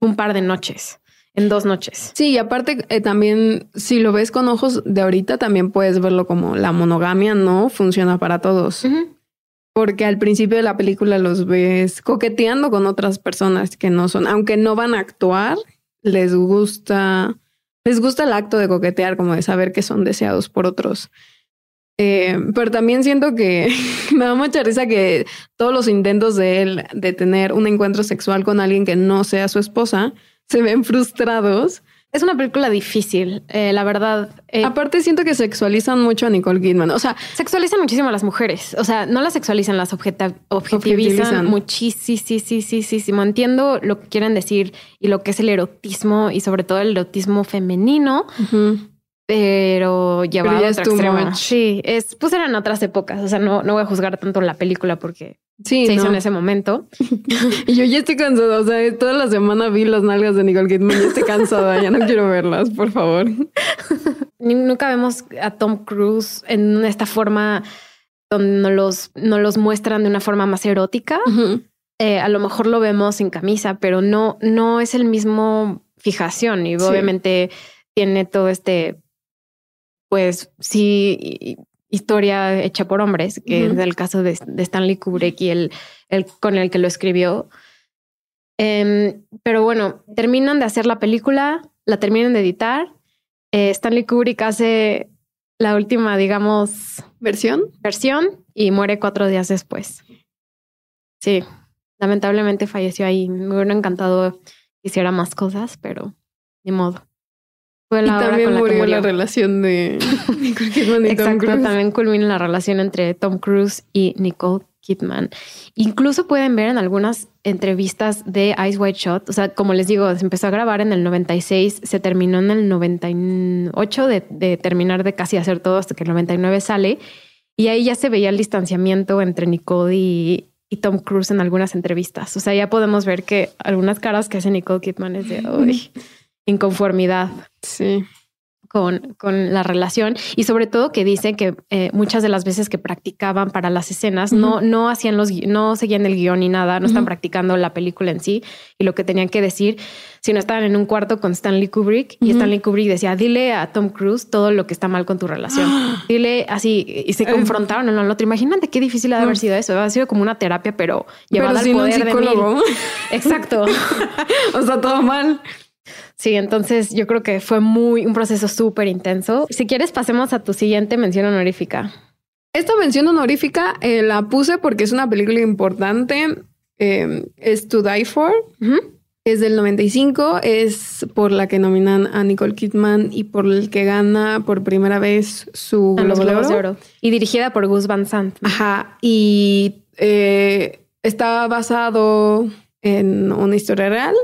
un par de noches, en dos noches. Sí, y aparte eh, también, si lo ves con ojos de ahorita, también puedes verlo como la monogamia no funciona para todos. Porque al principio de la película los ves coqueteando con otras personas que no son, aunque no van a actuar, les gusta, les gusta el acto de coquetear, como de saber que son deseados por otros. Eh, pero también siento que me da mucha risa que todos los intentos de él de tener un encuentro sexual con alguien que no sea su esposa se ven frustrados. Es una película difícil, eh, la verdad. eh, Aparte siento que sexualizan mucho a Nicole Kidman. O sea, sexualizan muchísimo a las mujeres. O sea, no las sexualizan, las Objetivizan. objetivizan muchísimo. Entiendo lo que quieren decir y lo que es el erotismo y sobre todo el erotismo femenino. Pero llevado Pero ya es extremo. Sí, es, pues eran otras épocas. O sea, no, no voy a juzgar tanto la película porque Sí, se hizo en ese momento. Y yo ya estoy cansada. O sea, toda la semana vi las nalgas de Nicole Kidman. Ya estoy cansada. ya no quiero verlas, por favor. Nunca vemos a Tom Cruise en esta forma donde no los, no los muestran de una forma más erótica. Eh, a lo mejor lo vemos sin camisa, pero no, no es el mismo fijación. Y Sí. obviamente tiene todo este, pues sí, hi- historia hecha por hombres, que es el caso de, de Stanley Kubrick y el, el con el que lo escribió. Em, pero bueno, terminan de hacer la película, la terminan de editar. Eh, Stanley Kubrick hace la última, digamos, ¿Versión? versión y muere cuatro días después. Sí, lamentablemente falleció ahí. Me hubiera encantado que hiciera más cosas, pero ni modo. Fue Y la hora también la murió, la relación de Nicole Kidman y Tom Exacto, Cruise. también culmina la relación entre Tom Cruise y Nicole Kidman. Incluso pueden ver en algunas entrevistas de Ice White Shot, o sea, como les digo, se empezó a grabar en el 96, se terminó en el 98 de, de terminar de casi hacer todo hasta que el 99 sale, y ahí ya se veía el distanciamiento entre Nicole y, y Tom Cruise en algunas entrevistas. O sea, ya podemos ver que algunas caras que hace Nicole Kidman es de "Uy, inconformidad Sí. con, con la relación y sobre todo que dice que eh, muchas de las veces que practicaban para las escenas no, no hacían los, no seguían el guion ni nada, no están practicando la película en sí y lo que tenían que decir, sino estaban en un cuarto con Stanley Kubrick y Ujú. Stanley Kubrick decía, dile a Tom Cruise todo lo que está mal con tu relación. Dile así y se Eh. confrontaron uno al otro. Imagínate qué difícil ha de haber sido eso. Ha sido como una terapia, pero llevada Pero al un poder de mil. psicólogo. Exacto. o sea, todo mal. Sí, entonces yo creo que fue muy un proceso súper intenso. Si quieres, pasemos a tu siguiente mención honorífica. Esta mención honorífica eh, la puse porque es una película importante. Eh, es To Die For. Es del 95. Es por la que nominan a Nicole Kidman y por el que gana por primera vez su A Globo de Globos Oro. de Oro. Y dirigida por Gus Van Sant. Ajá. Y eh, está basado en una historia real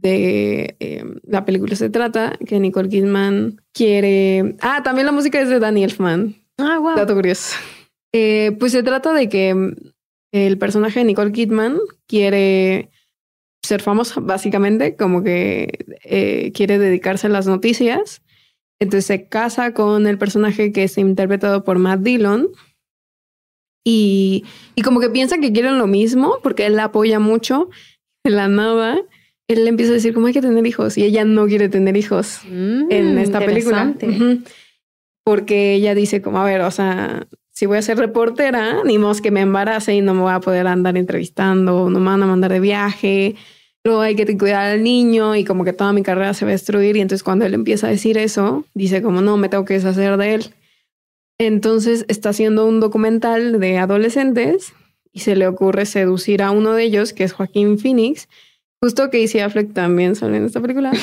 de eh, la película se trata que Nicole Kidman quiere. Ah, también la música es de Danny Elfman. Ah, wow. Dato curioso. Eh, pues se trata de que mm, el personaje de Nicole Kidman quiere ser famosa, básicamente, como que eh, quiere dedicarse a las noticias. Entonces se casa con el personaje que es interpretado por Matt Dillon. Y, y como que piensa que quieren lo mismo porque él la apoya mucho. De la nada, él le empieza a decir cómo hay que tener hijos y ella no quiere tener hijos Mm, en esta película. Porque ella dice como, a ver, o sea, si voy a ser reportera, ni modo que me embarace y no me voy a poder andar entrevistando, no me van a mandar de viaje, luego hay que cuidar al niño y como que toda mi carrera se va a destruir y entonces cuando él empieza a decir eso, dice como, no, me tengo que deshacer de él. Entonces está haciendo un documental de adolescentes y se le ocurre seducir a uno de ellos, que es Joaquín Phoenix, justo que Casey Affleck también sale en esta película.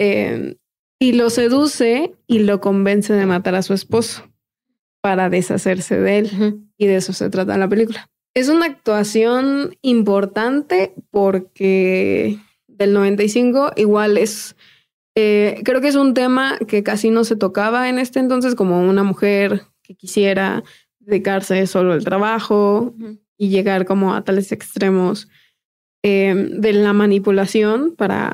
Eh, y lo seduce y lo convence de matar a su esposo para deshacerse de él. Y de eso se trata la película. Es una actuación importante porque del 95 igual es, eh, creo que es un tema que casi no se tocaba en este entonces como una mujer que quisiera dedicarse solo al trabajo y llegar como a tales extremos eh, de la manipulación para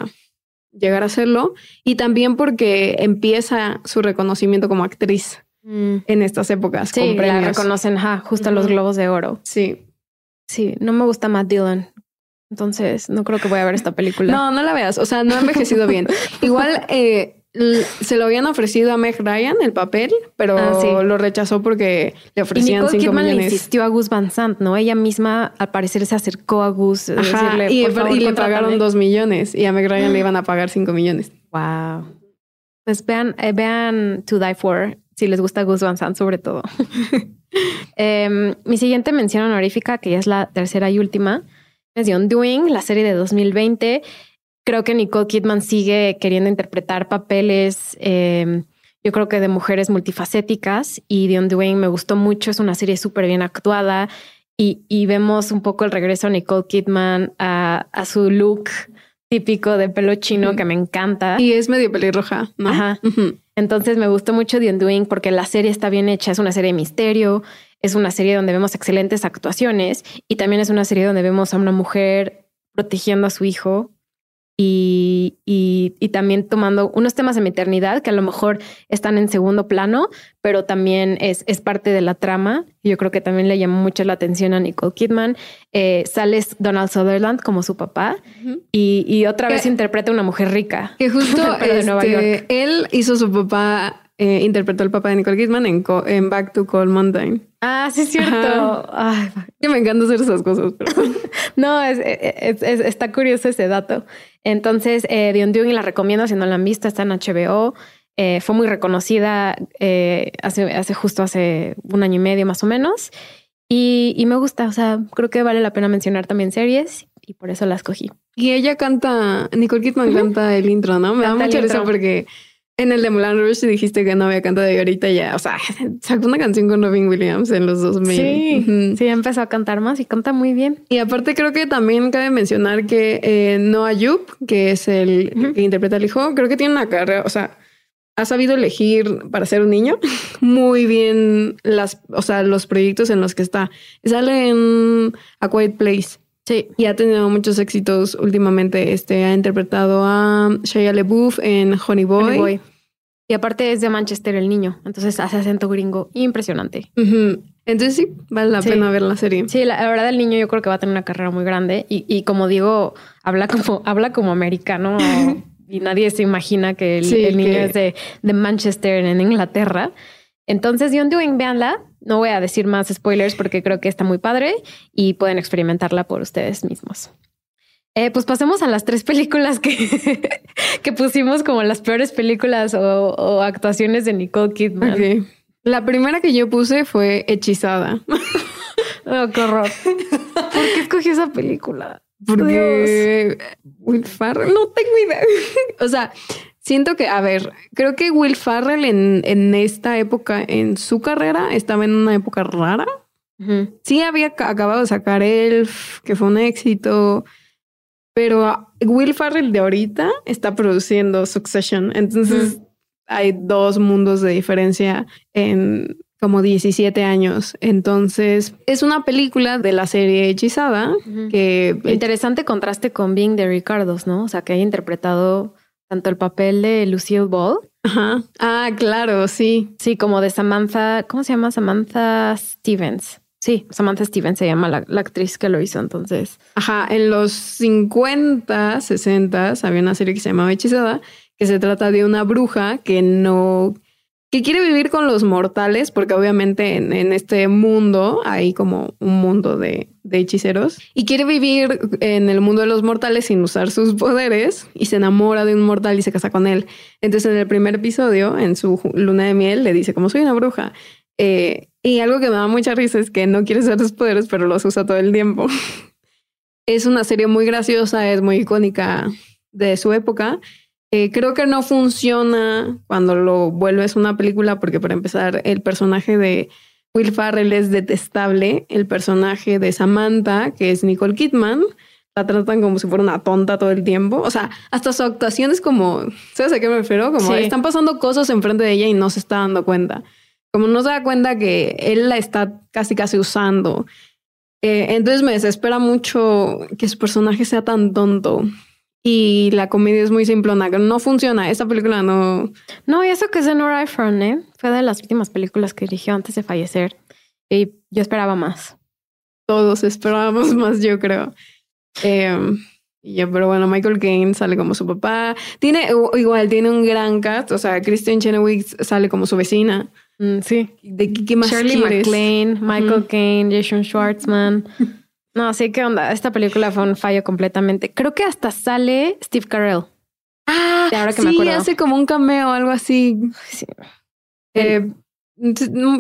llegar a hacerlo y también porque empieza su reconocimiento como actriz Mm. en estas épocas Sí, con la reconocen ajá, justo los. Globos de Oro. Sí. Sí, no me gusta Matt Dillon. Entonces, no creo que voy a ver esta película. No, no la veas. O sea, no ha envejecido bien. Igual eh, se lo habían ofrecido a Meg Ryan el papel, pero Ah, sí. lo rechazó porque le ofrecían Nicole 5 Kidman le millones. insistió a Gus Van Sant, ¿no? Ella misma, al parecer, se acercó a Gus. a Ajá, decirle, y, "Por favor, y le contrátame". pagaron 2 millones y a Meg Ryan le iban a pagar 5 millones. Wow. Pues vean, eh, vean To Die For si les gusta Gus Van Sant, sobre todo. Em, mi siguiente mención honorífica, que ya es la tercera y última, es The Undoing, la serie de 2020. Creo que Nicole Kidman sigue queriendo interpretar papeles, em, yo creo que de mujeres multifacéticas y The Undoing me gustó mucho, es una serie súper bien actuada y, y vemos un poco el regreso a Nicole Kidman a, a su look típico de pelo chino que me encanta. Y es medio pelirroja, ¿no? Ajá. Entonces me gustó mucho The Undoing porque la serie está bien hecha, es una serie de misterio, es una serie donde vemos excelentes actuaciones y también es una serie donde vemos a una mujer protegiendo a su hijo y, y, también tomando unos temas de maternidad que a lo mejor están en segundo plano, pero también es, es parte de la trama. Yo creo que también le llamó mucho la atención a Nicole Kidman. Eh, sales Donald Sutherland como su papá y, y, otra vez interpreta a una mujer rica. Que justo de Nueva este, York. él hizo su papá eh, interpretó el papá de Nicole Kidman en, en Back to Cold Mountain. Ah, sí es cierto. Ay, que me encanta hacer esas cosas. no, es, está curioso ese dato. Entonces, eh, The Undoing la recomiendo si no la han visto, está en HBO. Eh, fue muy reconocida eh, hace, hace justo hace un año y medio más o menos. Y, y, me gusta, o sea, creo que vale la pena mencionar también series y por eso la escogí. Y ella canta, Nicole Kidman canta el intro, ¿no? Me da mucha risa porque en el de Mulan Rush dijiste que no había cantado y ahorita ya, o sea, sacó una canción con Robin Williams en los 2000. Sí, sí, empezó a cantar más y canta muy bien. Y aparte creo que también cabe mencionar que eh, Noah Yup, que es el que interpreta al hijo, creo que tiene una carrera, o sea, ha sabido elegir para ser un niño muy bien las, o sea, los proyectos en los que está. Sale en A Quiet Place. Sí, y ha tenido muchos éxitos últimamente. Este ha interpretado a Shia LaBeouf en Honey Boy. Y aparte es de Manchester el niño, entonces hace acento gringo impresionante. Entonces sí, vale la pena ver la serie. Sí, la, verdad el niño yo creo que va a tener una carrera muy grande y, y como digo, habla como, habla como americano y nadie se imagina que el, niño es de, de, Manchester en Inglaterra. Entonces, John Doing, véanla. No voy a decir más spoilers porque creo que está muy padre y pueden experimentarla por ustedes mismos. Eh, pues pasemos a las tres películas que, que pusimos como las peores películas o, actuaciones de Nicole Kidman. La primera que yo puse fue Hechizada. oh, qué horror. ¿Por qué escogí esa película? Porque Will Farrell, no tengo idea. o sea, Siento que, a ver, creo que Will Farrell en, en esta época, en su carrera, estaba en una época rara. Sí había acabado de sacar Elf, que fue un éxito, pero Will Farrell de ahorita está produciendo Succession. Entonces hay dos mundos de diferencia en como 17 años. Entonces, es una película de la serie Hechizada que... Interesante contraste con Bing de Ricardos, ¿no? O sea, que haya interpretado tanto el papel de Lucille Ball. Ajá. Ah, claro, sí. Sí, como de Samantha, ¿cómo se llama? Samantha Stevens. Sí, Samantha Stevens se llama la, actriz que lo hizo entonces. Ajá, en los 50, 60 había una serie que se llamaba Hechizada, que se trata de una bruja que no que quiere vivir con los mortales, porque obviamente en, este mundo hay como un mundo de, hechiceros, y quiere vivir en el mundo de los mortales sin usar sus poderes, y se enamora de un mortal y se casa con él. Entonces en el primer episodio, en su luna de miel, le dice, como soy una bruja, eh, y algo que me da mucha risa es que no quiere usar sus poderes, pero los usa todo el tiempo. es una serie muy graciosa, es muy icónica de su época eh, creo que no funciona cuando lo vuelves una película porque para empezar el personaje de Will Farrell es detestable, el personaje de Samantha, que es Nicole Kidman, la tratan como si fuera una tonta todo el tiempo. O sea, hasta su actuación es como, ¿sabes a qué me refiero? Como están pasando cosas enfrente de ella y no se está dando cuenta. Como no se da cuenta que él la está casi casi usando. Eh, entonces me desespera mucho que su personaje sea tan tonto y la comedia es muy simplona, no funciona. Esta película no. No, y eso que es de Nora Ephron, ¿eh? Fue de las últimas películas que dirigió antes de fallecer. Y yo esperaba más. Todos esperábamos más, yo creo. Eh, pero bueno, Michael Caine sale como su papá. Tiene igual, tiene un gran cast. O sea, Kristen Chenoweth sale como su vecina. Mm, sí. ¿De qué, más Shirley MacLaine, Michael Caine, Jason Schwartzman. No, sí, ¿qué onda? Esta película fue un fallo completamente. Creo que hasta sale Steve Carell. Ah, ahora que sí, hace como un cameo o algo así. Sí. Eh,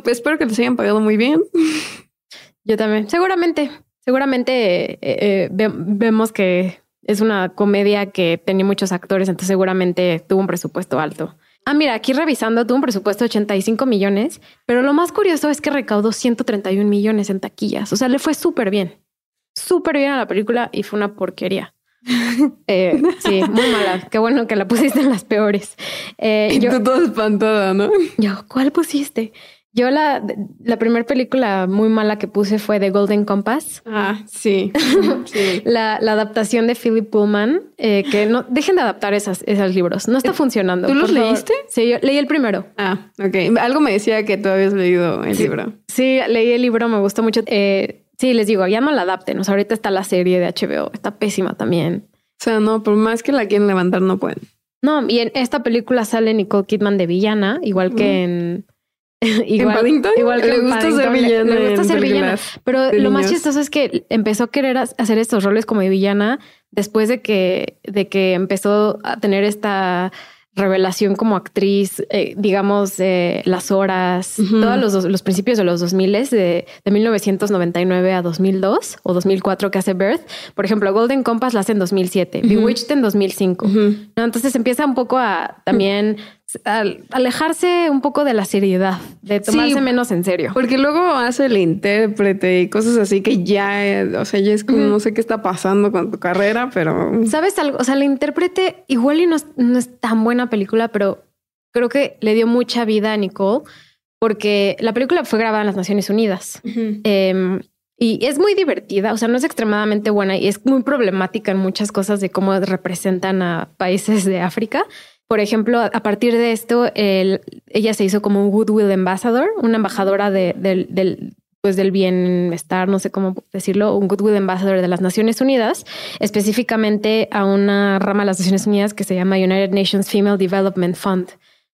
espero que les hayan pagado muy bien. Yo también. Seguramente, seguramente eh, eh, vemos que es una comedia que tenía muchos actores, entonces seguramente tuvo un presupuesto alto. Ah, mira, aquí revisando, tuvo un presupuesto de 85 millones, pero lo más curioso es que recaudó 131 millones en taquillas. O sea, le fue súper bien súper bien a la película y fue una porquería. Eh, sí, muy mala. Qué bueno que la pusiste en las peores. Eh, Y yo, tú toda espantada, ¿no? yo, ¿cuál pusiste? Yo la, la primera película muy mala que puse fue The Golden Compass. Ah, sí. sí. La, la adaptación de Philip Pullman, eh, que no dejen de adaptar esas, esos libros. No está funcionando. ¿tú los favor. leíste? Sí, yo leí el primero. Ah, ok. Algo me decía que tú habías leído el libro. Sí, leí el libro, me gustó mucho. Eh, sí, les digo, ya no la adapten. O sea, ahorita está la serie de HBO, está pésima también. O sea, no, por más que la quieren levantar, no pueden. No, y en esta película sale Nicole Kidman de villana, igual que en. ¿En Paddington? Igual que le en gusta ser Paddington, le- villana. Le gusta en ser villana. Pero lo más chistoso es que empezó a querer ha- hacer estos roles como de villana después de que, de que empezó a tener esta revelación como actriz, eh, digamos, eh, las horas, todos los, dos- los principios de los 2000 de, de 1999 a 2002 o 2004 que hace Birth. Por ejemplo, Golden Compass la hace en 2007, Bewitched en 2005. Ujú. ¿no? Entonces empieza un poco a también alejarse un poco de la seriedad, de tomarse Sí. menos en serio. Porque luego hace el intérprete y cosas así que ya, eh, o sea, ya es como no sé qué está pasando con tu carrera, pero ¿Sabes algo? O sea, la intérprete igual y no es, no es tan buena película, pero creo que le dio mucha vida a Nicole porque la película fue grabada en las Naciones Unidas. Eh, y es muy divertida, o sea, no es extremadamente buena y es muy problemática en muchas cosas de cómo representan a países de África. Por ejemplo, a partir de esto, el- ella se hizo como un Goodwill Ambassador, una embajadora de- del, del, pues del bienestar, no sé cómo decirlo, un Goodwill Ambassador de las Naciones Unidas, específicamente a una rama de las Naciones Unidas que se llama United Nations Female Development Fund,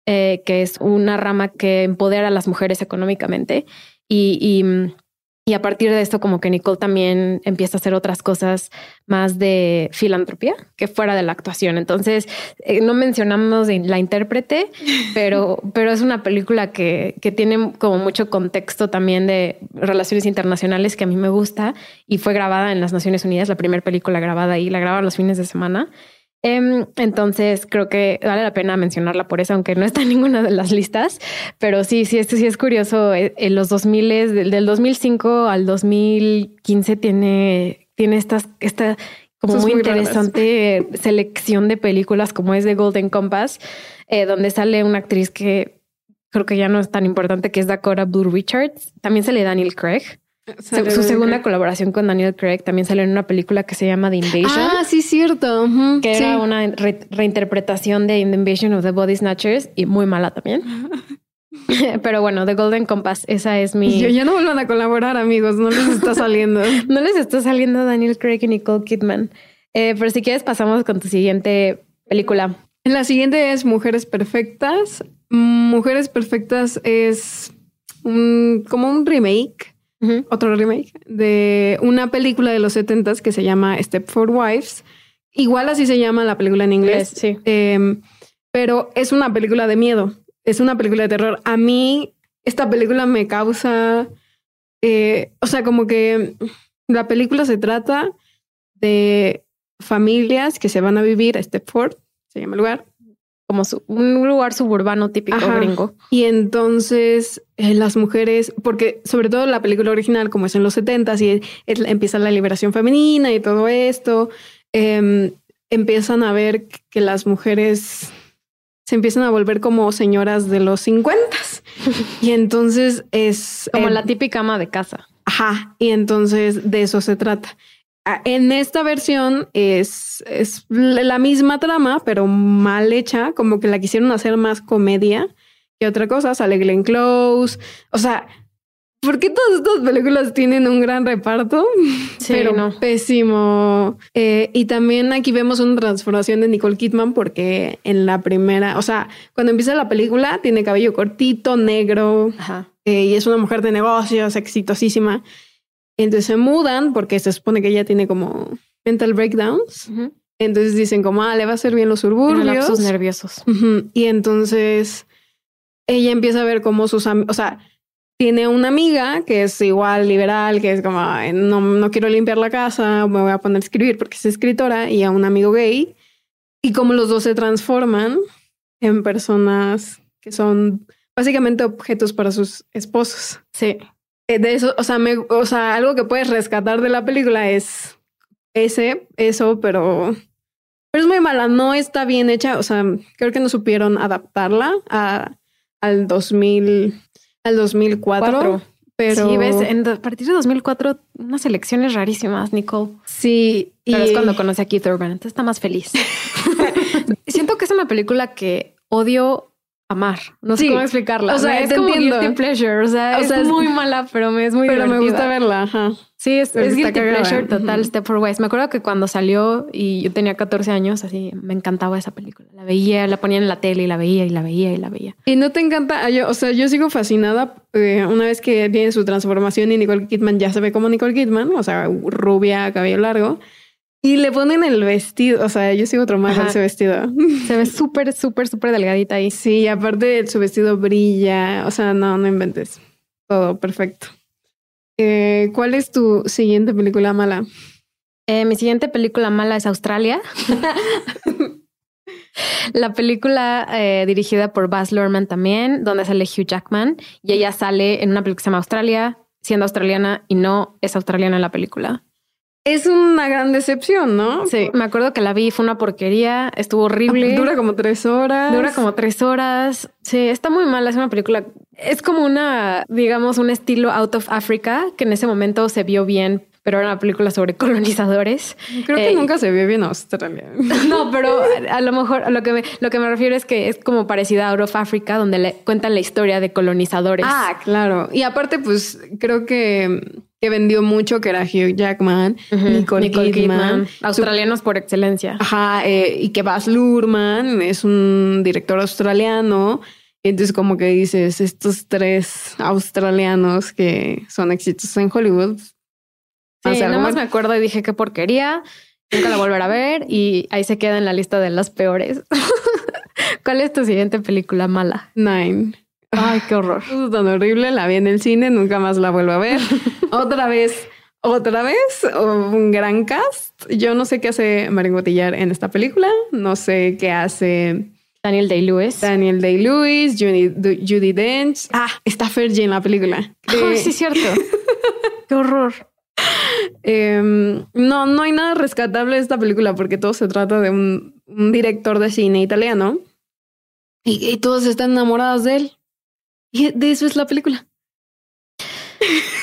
eh, que es una rama que empodera a las mujeres económicamente. Y, y, mm, y a partir de esto, como que Nicole también empieza a hacer otras cosas más de filantropía que fuera de la actuación. Entonces, eh, no mencionamos la intérprete, pero, pero es una película que, que tiene como mucho contexto también de relaciones internacionales que a mí me gusta y fue grabada en las Naciones Unidas, la primera película grabada ahí, la grababan los fines de semana. Em, entonces creo que vale la pena mencionarla por eso, aunque no está en ninguna de las listas, pero sí, sí, esto sí es curioso. eh, En los 2000, del, del 2005 al 2015 tiene, tiene estas, esta como muy, interesante selección de películas como es de Golden Compass, eh, donde sale una actriz que creo que ya no es tan importante, que es Dakota Blue Richards. También sale Daniel Craig. Su segunda colaboración con Daniel Craig también salió en una película que se llama The Invasion Ah, sí, cierto. que sí. era una re- reinterpretación de the Invasion of the Body Snatchers y muy mala también. Pero bueno, The Golden Compass, esa es mi. Yo ya no vuelvan a colaborar, amigos. No les está saliendo. No les está saliendo Daniel Craig y Nicole Kidman. Eh, pero si quieres, pasamos con tu siguiente película. La siguiente es Mujeres Perfectas. Mujeres Perfectas es un, como un remake, Otro remake, de una película de los 70 que se llama Step for Wives. Igual así se llama la película en inglés. Sí. Eh, pero es una película de miedo, es una película de terror. A mí esta película me causa, eh, o sea, como que la película se trata de familias que se van a vivir a Stepford, se llama el lugar, Como su- un lugar suburbano típico Ajá. gringo. y entonces eh, las mujeres, porque sobre todo la película original, como es en los 70s y es- empieza la liberación femenina y todo esto, em, empiezan a ver que las mujeres se empiezan a volver como señoras de los 50s. y entonces es... Como eh, la típica ama de casa. Ajá, y entonces de eso se trata. Ah, En esta versión es, es la misma trama, pero mal hecha, como que la quisieron hacer más comedia que otra cosa. Sale Glenn Close. O sea, ¿por qué todas estas películas tienen un gran reparto? Sí, pero no. pésimo. Eh, y también aquí vemos una transformación de Nicole Kidman porque en la primera, o sea, cuando empieza la película tiene cabello cortito, negro, Ajá. eh, y es una mujer de negocios exitosísima. Entonces se mudan porque se supone que ella tiene como mental breakdowns. Ujú. Entonces dicen como, ah, le va a hacer bien los suburbios. nerviosos. Ujú. Y entonces ella empieza a ver cómo sus amigos, o sea, tiene una amiga que es igual liberal, que es como, "Ay, no, no quiero limpiar la casa, me voy a poner a escribir porque es escritora, y a un amigo gay. Y como los dos se transforman en personas que son básicamente objetos para sus esposos. Sí. Eh, De eso, o sea, me, o sea, algo que puedes rescatar de la película es ese, eso, pero, pero es muy mala. No está bien hecha. O sea, creo que no supieron adaptarla a, al 2000, al 2004. Cuatro. Pero Sí, ves, en, a partir de 2004, unas elecciones rarísimas, Nicole. sí, y Pero es cuando conocí a Keith Urban, entonces está más feliz. Siento que es una película que odio amar. No sé Sí. cómo explicarla. O sea, Me- es como guilty pleasure. O sea, O es sea, es- muy mala, pero me es muy pero me divertida. gusta verla. Ajá. Sí, es, es guilty cagada. pleasure total, Ujú. Step for West. Me acuerdo que cuando salió y yo tenía 14 años, así me encantaba esa película. La veía, la ponían en la tele y la veía y la veía y la veía. Y no te encanta, Ah, yo, o sea, yo sigo fascinada eh, una vez que tiene su transformación y Nicole Kidman ya se ve como Nicole Kidman, o sea, rubia, cabello largo, y le ponen el vestido, o sea, yo sigo traumada con ese vestido. Se ve súper, súper, súper delgadita ahí. Sí, y aparte su vestido brilla, o sea, no, no inventes. Todo perfecto. Eh, ¿Cuál es tu siguiente película mala? Eh, mi siguiente película mala es Australia. La película eh, dirigida por Baz Luhrmann también, donde sale Hugh Jackman y ella sale en una película que se llama Australia, siendo australiana y no es australiana en la película. Es una gran decepción, ¿no? Sí, me acuerdo que la vi, fue una porquería, estuvo horrible. Dura como tres horas. Dura como tres horas. Sí, está muy mala. Es una película. Es como una, digamos, un estilo Out of Africa que en ese momento se vio bien, pero era una película sobre colonizadores. Creo que Eh, nunca se vio bien Australia. No, pero a lo mejor a lo que me, lo que me refiero es que es como parecida a Out of Africa, donde le cuentan la historia de colonizadores. Ah, claro. Y aparte, pues creo que, que vendió mucho, que era Hugh Jackman, Ujú, Nicole, Kidman, su- australianos por excelencia. Ajá, eh, y que Baz Luhrmann es un director australiano. Entonces, como que dices, estos tres australianos que son exitosos en Hollywood. Sí, o sea, nada más me acuerdo y dije qué porquería. Nunca la volveré a ver y ahí se queda en la lista de las peores. ¿Cuál es tu siguiente película mala? Nine. Ay, qué horror. Es tan horrible, la vi en el cine, nunca más la vuelvo a ver. otra vez, otra vez, un gran cast. Yo no sé qué hace Marín Botillar en esta película, no sé qué hace Daniel Day-Lewis. Daniel Day-Lewis, Judy, Judy Dench. Ah, está Fergie en la película. Ay, Eh, sí, cierto. qué horror. Em, no, no hay nada rescatable de esta película porque todo se trata de un, un director de cine italiano y, y todos están enamorados de él. Y de eso es la película.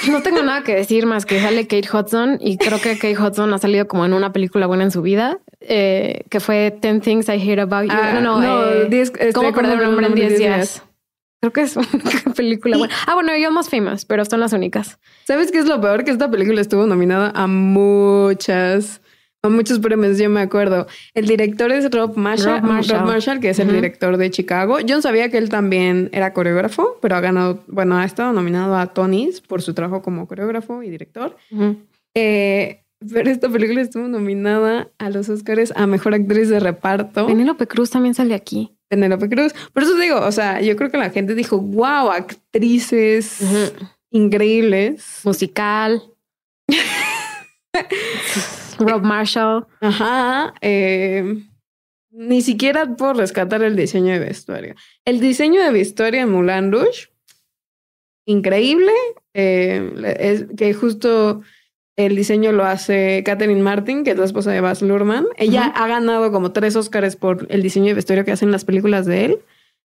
No tengo nada que decir más que sale Kate Hudson y creo que Kate Hudson ha salido como en una película buena en su vida, eh, que fue 10 Things I Hate About You. Ah, no, no, eh, este, ¿Cómo perder un hombre en 10 10 días? Creo que es una película buena. Ah, bueno, yo más famous, pero son las únicas. ¿Sabes qué es lo peor? Que esta película estuvo nominada a muchas, a muchos premios, yo me acuerdo. El director es Rob Marshall, Rob Marshall. que es el director de Chicago. Yo no sabía que él también era coreógrafo, pero ha ganado, bueno, ha estado nominado a Tonys por su trabajo como coreógrafo y director. Eh, pero esta película estuvo nominada a los Oscars a Mejor Actriz de Reparto. Penélope Cruz también sale aquí. Penélope Cruz. Por eso digo, o sea, yo creo que la gente dijo, wow, actrices increíbles. Musical. Rob Marshall. Ajá. eh, ni siquiera puedo rescatar el diseño de vestuario. El diseño de vestuario en Moulin Rouge, increíble. eh, es que justo el diseño lo hace Catherine Martin, que es la esposa de Baz Luhrmann. Ella ha ganado como tres Oscars por el diseño de vestuario que hacen las películas de él.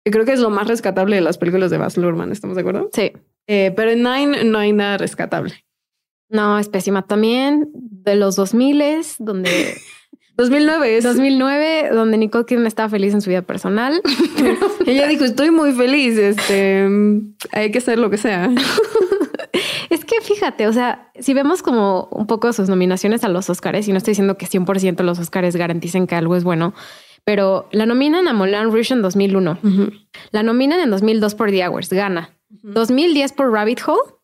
Que creo que es lo más rescatable de las películas de Baz Luhrmann, ¿estamos de acuerdo? Sí. Eh, pero en Nine no hay nada rescatable. No, es pésima también. De los 2000 donde 2009 es 2009, donde Nicole Kidman estaba feliz en su vida personal. Ella dijo, estoy muy feliz, este, hay que hacer lo que sea. Es que fíjate, o sea, si vemos como un poco sus nominaciones a los Oscars, y no estoy diciendo que 100% los Oscars garanticen que algo es bueno, pero la nominan a Moulin Rouge en 2001, la nominan en 2002 por The Hours, gana, 2010 por Rabbit Hole,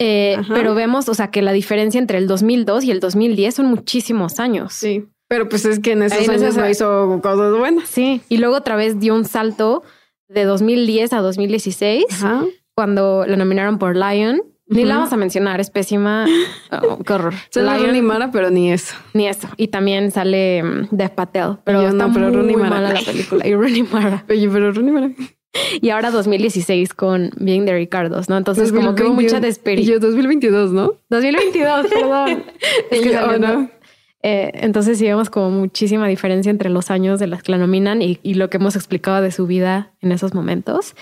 eh, pero vemos, o sea, que la diferencia entre el 2002 y el 2010 son muchísimos años. Sí, pero pues es que en esos Ahí años no hizo cosas buenas. Sí, y luego otra vez dio un salto de 2010 a 2016 Ajá. cuando la nominaron por Lion. Ni la vamos a mencionar, es pésima. Oh, qué horror. Sale Lion, Rooney Mara, pero ni eso. Ni eso. Y también sale mm, Dev Patel, pero Yo está no, pero muy Mara. mala la película. Y Rooney Mara. Oye, pero Rooney Mara. Y ahora 2016 con Bien de Ricardos, ¿no? Entonces como que hubo 2021. mucha Y desperdicio. yo 2022, ¿no? 2022, perdón. Es Y que yo, oh, no. Eh, entonces sí vemos como muchísima diferencia entre los años de las que la nominan y, y lo que hemos explicado de su vida en esos momentos.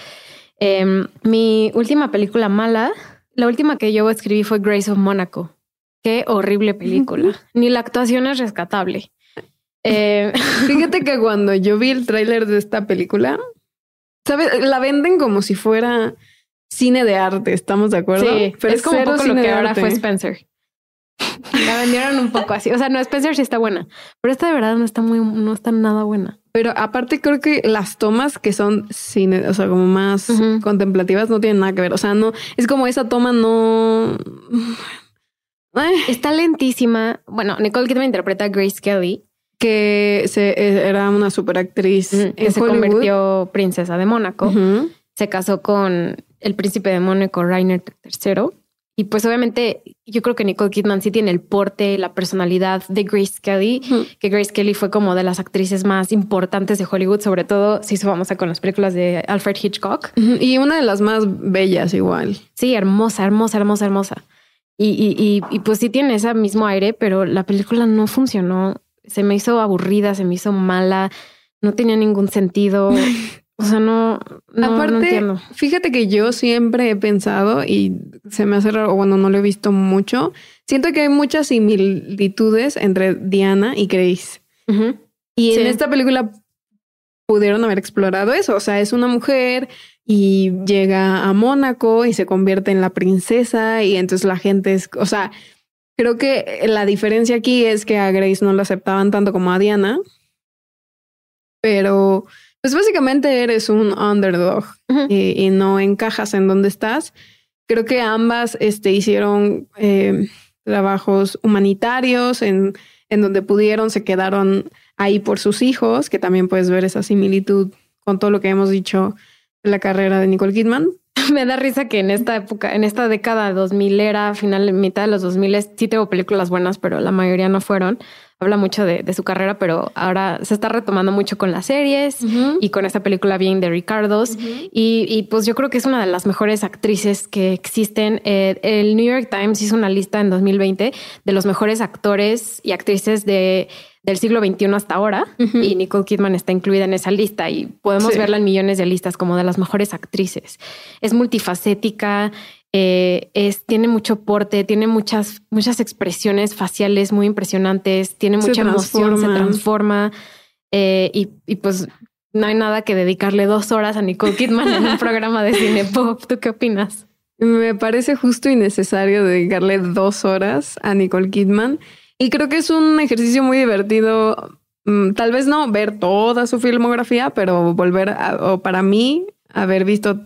Em, mi última película mala, la última que yo escribí fue Grace of Monaco. Qué horrible película. Ni la actuación es rescatable. Eh, Fíjate que cuando yo vi el tráiler de esta película, ¿sabes? La venden como si fuera cine de arte, ¿estamos de acuerdo? Sí, pero es como un poco lo que ahora fue Spencer. La vendieron un poco así. O sea, no, Spencer sí está buena, pero esta de verdad no está muy, no está nada buena. Pero aparte creo que las tomas que son cine, o sea, como más contemplativas no tienen nada que ver. O sea, no, es como esa toma no... Está lentísima. Bueno, Nicole Kidman interpreta a Grace Kelly. Que se, e, era una superactriz que se convirtió princesa de Mónaco. Se casó con el príncipe de Mónaco, Rainer III y pues obviamente yo creo que Nicole Kidman sí tiene el porte, la personalidad de Grace Kelly, que Grace Kelly fue como de las actrices más importantes de Hollywood, sobre todo si se famosa con las películas de Alfred Hitchcock. Y una de las más bellas igual. Sí, hermosa, hermosa, hermosa, hermosa. Y, y, y, pues sí tiene ese mismo aire, pero la película no funcionó. Se me hizo aburrida, se me hizo mala, no tenía ningún sentido. O sea, no, Aparte, Fíjate que yo siempre he pensado y se me hace raro, bueno, no lo he visto mucho. Siento que hay muchas similitudes entre Diana y Grace. Y en esta película pudieron haber explorado eso. O sea, es una mujer y llega a Mónaco y se convierte en la princesa y entonces la gente es, o sea, creo que la diferencia aquí es que a Grace no la aceptaban tanto como a Diana, pero pues básicamente eres un underdog y, no encajas en donde estás. Creo que ambas este, hicieron eh, trabajos humanitarios en, en donde pudieron, se quedaron ahí por sus hijos, que también puedes ver esa similitud con todo lo que hemos dicho de la carrera de Nicole Kidman. Me da risa que en esta época, en esta década 2000 era, final, mitad de los 2000, sí tengo películas buenas, pero la mayoría no fueron habla mucho de, su carrera, pero ahora se está retomando mucho con las series y con esta película bien de Ricardos. y, pues yo creo que es una de las mejores actrices que existen. Eh, el New York Times hizo una lista en 2020 de los mejores actores y actrices de del siglo XXI hasta ahora y Nicole Kidman está incluida en esa lista y podemos verla en millones de listas como de las mejores actrices. Es multifacética, eh, es, tiene mucho porte, tiene muchas, muchas expresiones faciales muy impresionantes, tiene mucha emoción, se transforma. Eh, y, y, pues no hay nada que dedicarle dos horas a Nicole Kidman en un programa de cine pop. ¿Tú qué opinas? Me parece justo y necesario dedicarle dos horas a Nicole Kidman. Y creo que es un ejercicio muy divertido. Mm, tal vez no ver toda su filmografía, pero volver a, o para mí, haber visto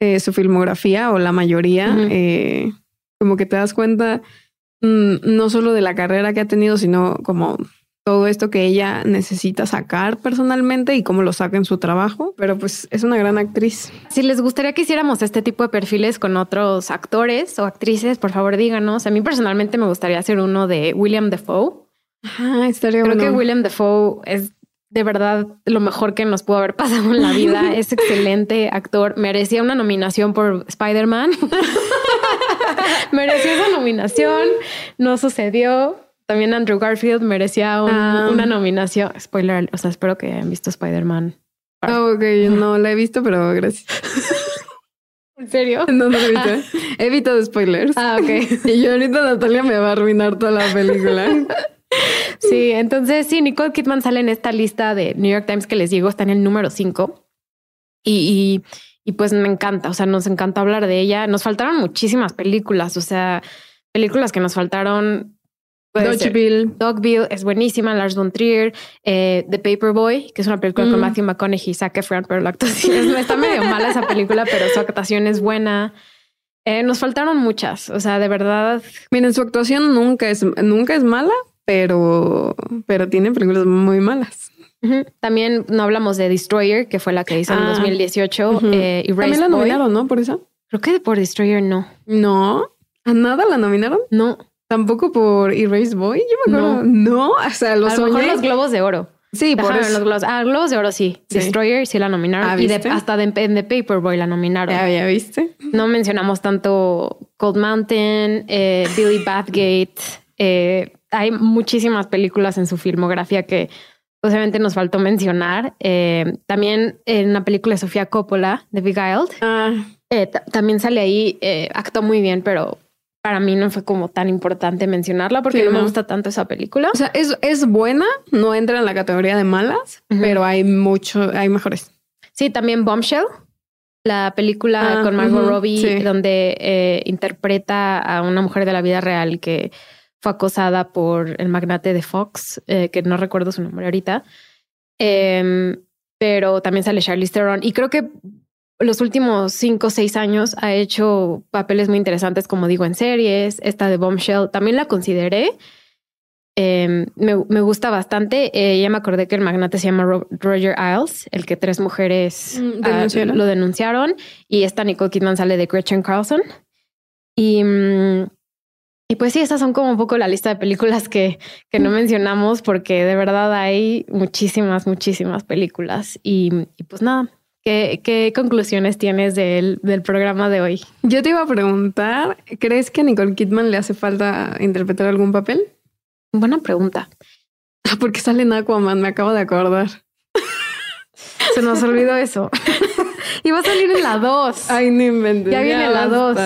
eh, su filmografía o la mayoría, eh, como que te das cuenta mm, no solo de la carrera que ha tenido, sino como todo esto que ella necesita sacar personalmente y cómo lo saca en su trabajo, pero pues es una gran actriz. Si les gustaría que hiciéramos este tipo de perfiles con otros actores o actrices, por favor díganos. A mí personalmente me gustaría hacer uno de William Defoe. Ah, estaría Creo que William Defoe es de verdad lo mejor que nos pudo haber pasado en la vida. Es excelente actor. Merecía una nominación por Spider-Man. merecía esa nominación. No sucedió. También Andrew Garfield merecía ah. una nominación. Spoiler, o sea, espero que hayan visto Spider-Man. Oh, ok, no la he visto, pero gracias. ¿En serio? No, no he visto. Ah. He evitado spoilers. Ah, ok. Y yo ahorita Natalia me va a arruinar toda la película. Sí, entonces sí, Nicole Kidman sale en esta lista de New York Times que les digo, está en el número 5. Y, y, pues me encanta, o sea, nos encanta hablar de ella. Nos faltaron muchísimas películas, o sea, películas que nos faltaron. Dogville. Dogville es buenísima, Lars von Trier, eh, The Paperboy, que es una película con mm. Matthew McConaughey y Zac Efron, pero la actuación está medio mala esa película, pero su actuación es buena. Eh, nos faltaron muchas, o sea, de verdad. Miren, su actuación nunca es, nunca es mala, pero, pero tiene películas muy malas. También no hablamos de Destroyer, que fue la que hizo en 2018. Ah, eh, También la nominaron, ¿no? Por eso. Creo que por Destroyer no. No. ¿A nada la nominaron? No. Tampoco por Erase Boy. Yo me acuerdo. No. O sea, los, a los Globos de Oro. Sí, por eso. Los globos. Ah, Globos de Oro sí. Destroyer sí la nominaron. Ah, y de, hasta de, de, Paperboy la nominaron. Ya, ya viste. No mencionamos tanto Cold Mountain, eh, Billy Bathgate, eh, hay muchísimas películas en su filmografía que posiblemente nos faltó mencionar. Eh, también en una película de Sofía Coppola, The Beguiled, Ah, eh, ta- también sale ahí, eh, actuó muy bien, pero para mí no fue como tan importante mencionarla porque Sí, no, me gusta tanto esa película. o sea, es, es buena, no entra en la categoría de malas, pero hay mucho, hay mejores. Sí, también Bombshell, la película Ah, con Margot ujú, Robbie, sí. donde eh, interpreta a una mujer de la vida real que fue acosada por el magnate de Fox, eh, que no recuerdo su nombre ahorita. Em, pero también sale Charlize Theron. Y creo que los últimos cinco o seis años ha hecho papeles muy interesantes, como digo, en series. Esta de Bombshell también la consideré. Em, me, me gusta bastante. Eh, ya me acordé que el magnate se llama Ro- Roger Ailes, el que tres mujeres Mm, ah, lo denunciaron. Y esta Nicole Kidman sale de Gretchen Carlson. Y, mm, y pues sí, estas son como un poco la lista de películas que, que no mencionamos porque de verdad hay muchísimas, muchísimas películas. Y, pues nada, ¿qué, conclusiones tienes del, del programa de hoy? Yo te iba a preguntar, ¿crees que a Nicole Kidman le hace falta interpretar algún papel? Buena pregunta. Ah, porque sale en Aquaman, me acabo de acordar. Se nos olvidó eso. Iba a salir en la 2. Ay, no inventé. Ya viene la 2.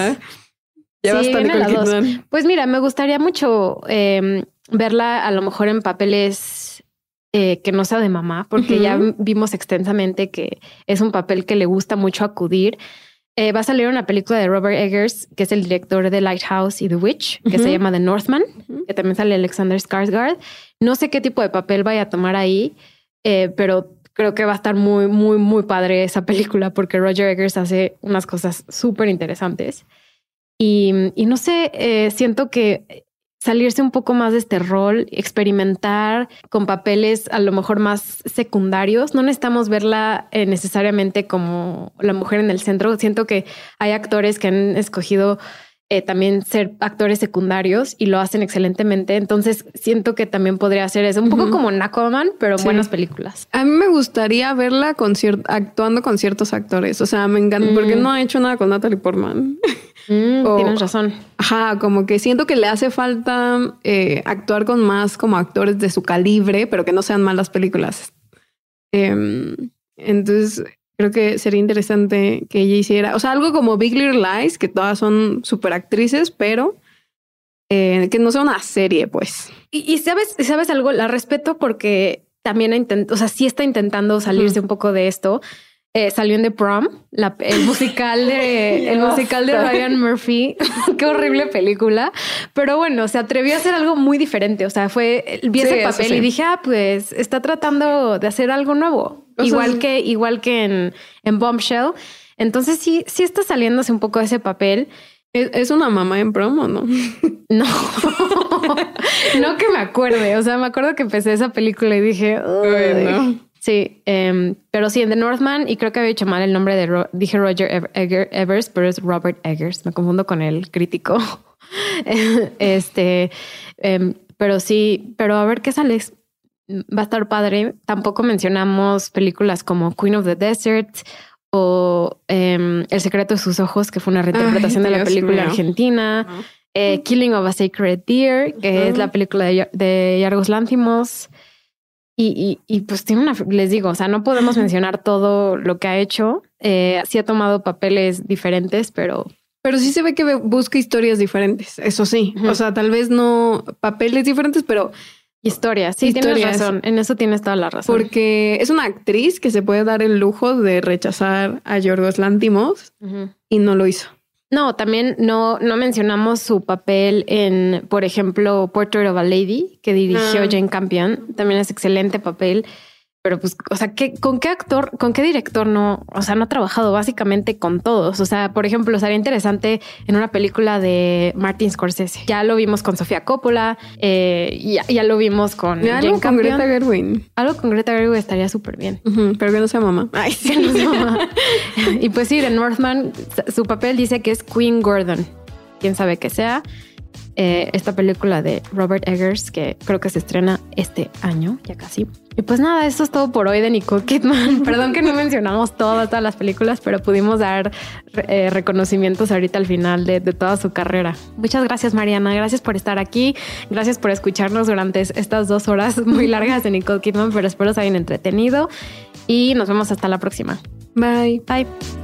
Ya Sí, basta, viene Nicole la dos. Pues mira, me gustaría mucho eh, verla a lo mejor en papeles eh, que no sea de mamá, porque ya vimos extensamente que es un papel que le gusta mucho acudir. Eh, va a salir una película de Robert Eggers, que es el director de Lighthouse y The Witch, que se llama The Northman, que también sale Alexander Skarsgård. No sé qué tipo de papel vaya a tomar ahí, eh, pero creo que va a estar muy, muy, muy padre esa película porque Roger Eggers hace unas cosas súper interesantes. Y, no sé, eh, siento que salirse un poco más de este rol, experimentar con papeles a lo mejor más secundarios. No necesitamos verla eh, necesariamente como la mujer en el centro. Siento que hay actores que han escogido eh, también ser actores secundarios y lo hacen excelentemente. Entonces siento que también podría hacer eso, un poco como en Aquaman, pero en Sí. buenas películas. A mí me gustaría verla con actuando con ciertos actores. O sea, me encanta Mm. porque no ha hecho nada con Natalie Portman. Mm, O- Tienes razón. Ajá, como que siento que le hace falta eh, actuar con más como actores de su calibre, pero que no sean malas películas. Em, entonces, creo que sería interesante que ella hiciera, o sea, algo como Big Little Lies, que todas son super actrices, pero eh, que no sea una serie, pues. Y, y sabes, sabes algo, la respeto porque también ha o sea, sí está intentando salirse un poco de esto. Eh, salió en The Prom, la- el musical de el musical de Ryan Murphy. Qué horrible película. Pero bueno, se atrevió a hacer algo muy diferente. O sea, fue vi Sí, ese papel sí. y dije, ah, pues está tratando de hacer algo nuevo. O igual que, igual que en, en Bombshell. Entonces sí, sí está saliéndose un poco de ese papel. ¿Es, es una mamá en promo, no? No, no que me acuerde. O sea, me acuerdo que empecé esa película y dije, "Uy". Bueno. Sí, em, pero sí, en The Northman, y creo que había hecho mal el nombre de, Ro- dije Roger Evers, pero es Robert Eggers. Me confundo con el crítico. este, em, pero sí, pero a ver qué sales. Va a estar padre. Tampoco mencionamos películas como Queen of the Desert o em, El secreto de sus ojos, que fue una reinterpretación de la película mío. argentina. Eh, Killing of a Sacred Deer, que es la película de, de Yargos Lántimos. Y, y, y pues tiene una, les digo, o sea, no podemos mencionar todo lo que ha hecho. Eh, sí ha tomado papeles diferentes, pero Pero sí se ve que busca historias diferentes, eso sí. O sea, tal vez no papeles diferentes, pero historias. Sí, tienes Historias. razón. En eso tienes toda la razón. porque es una actriz que se puede dar el lujo de rechazar a Yorgos Lántimos Ujú. y no lo hizo. No, también no, no mencionamos su papel en, por ejemplo, Portrait of a Lady, que dirigió Ah. Jane Campion. También es excelente papel. Pero pues, o sea, ¿qué, ¿con qué actor, con qué director no? O sea, no ha trabajado básicamente con todos. O sea, por ejemplo, sería interesante en una película de Martin Scorsese. Ya lo vimos con Sofía Coppola, eh, ya, ya lo vimos con Algo Jane con Campion. Greta Gerwin, Algo con Greta Gerwig estaría súper bien. Ujú, pero que no sea mamá. Ay, sí. Que no se llama. y pues sí, de Northman, su papel dice que es Queen Gordon. Quién sabe qué sea. Eh, esta película de Robert Eggers que creo que se estrena este año, ya casi. Y pues nada, esto es todo por hoy de Nicole Kidman. Perdón que no mencionamos todas, todas las películas, pero pudimos dar eh, reconocimientos ahorita al final de, de, toda su carrera. Muchas gracias, Mariana. Gracias por estar aquí. Gracias por escucharnos durante estas dos horas muy largas de Nicole Kidman, pero espero se hayan entretenido y nos vemos hasta la próxima. Bye. Bye.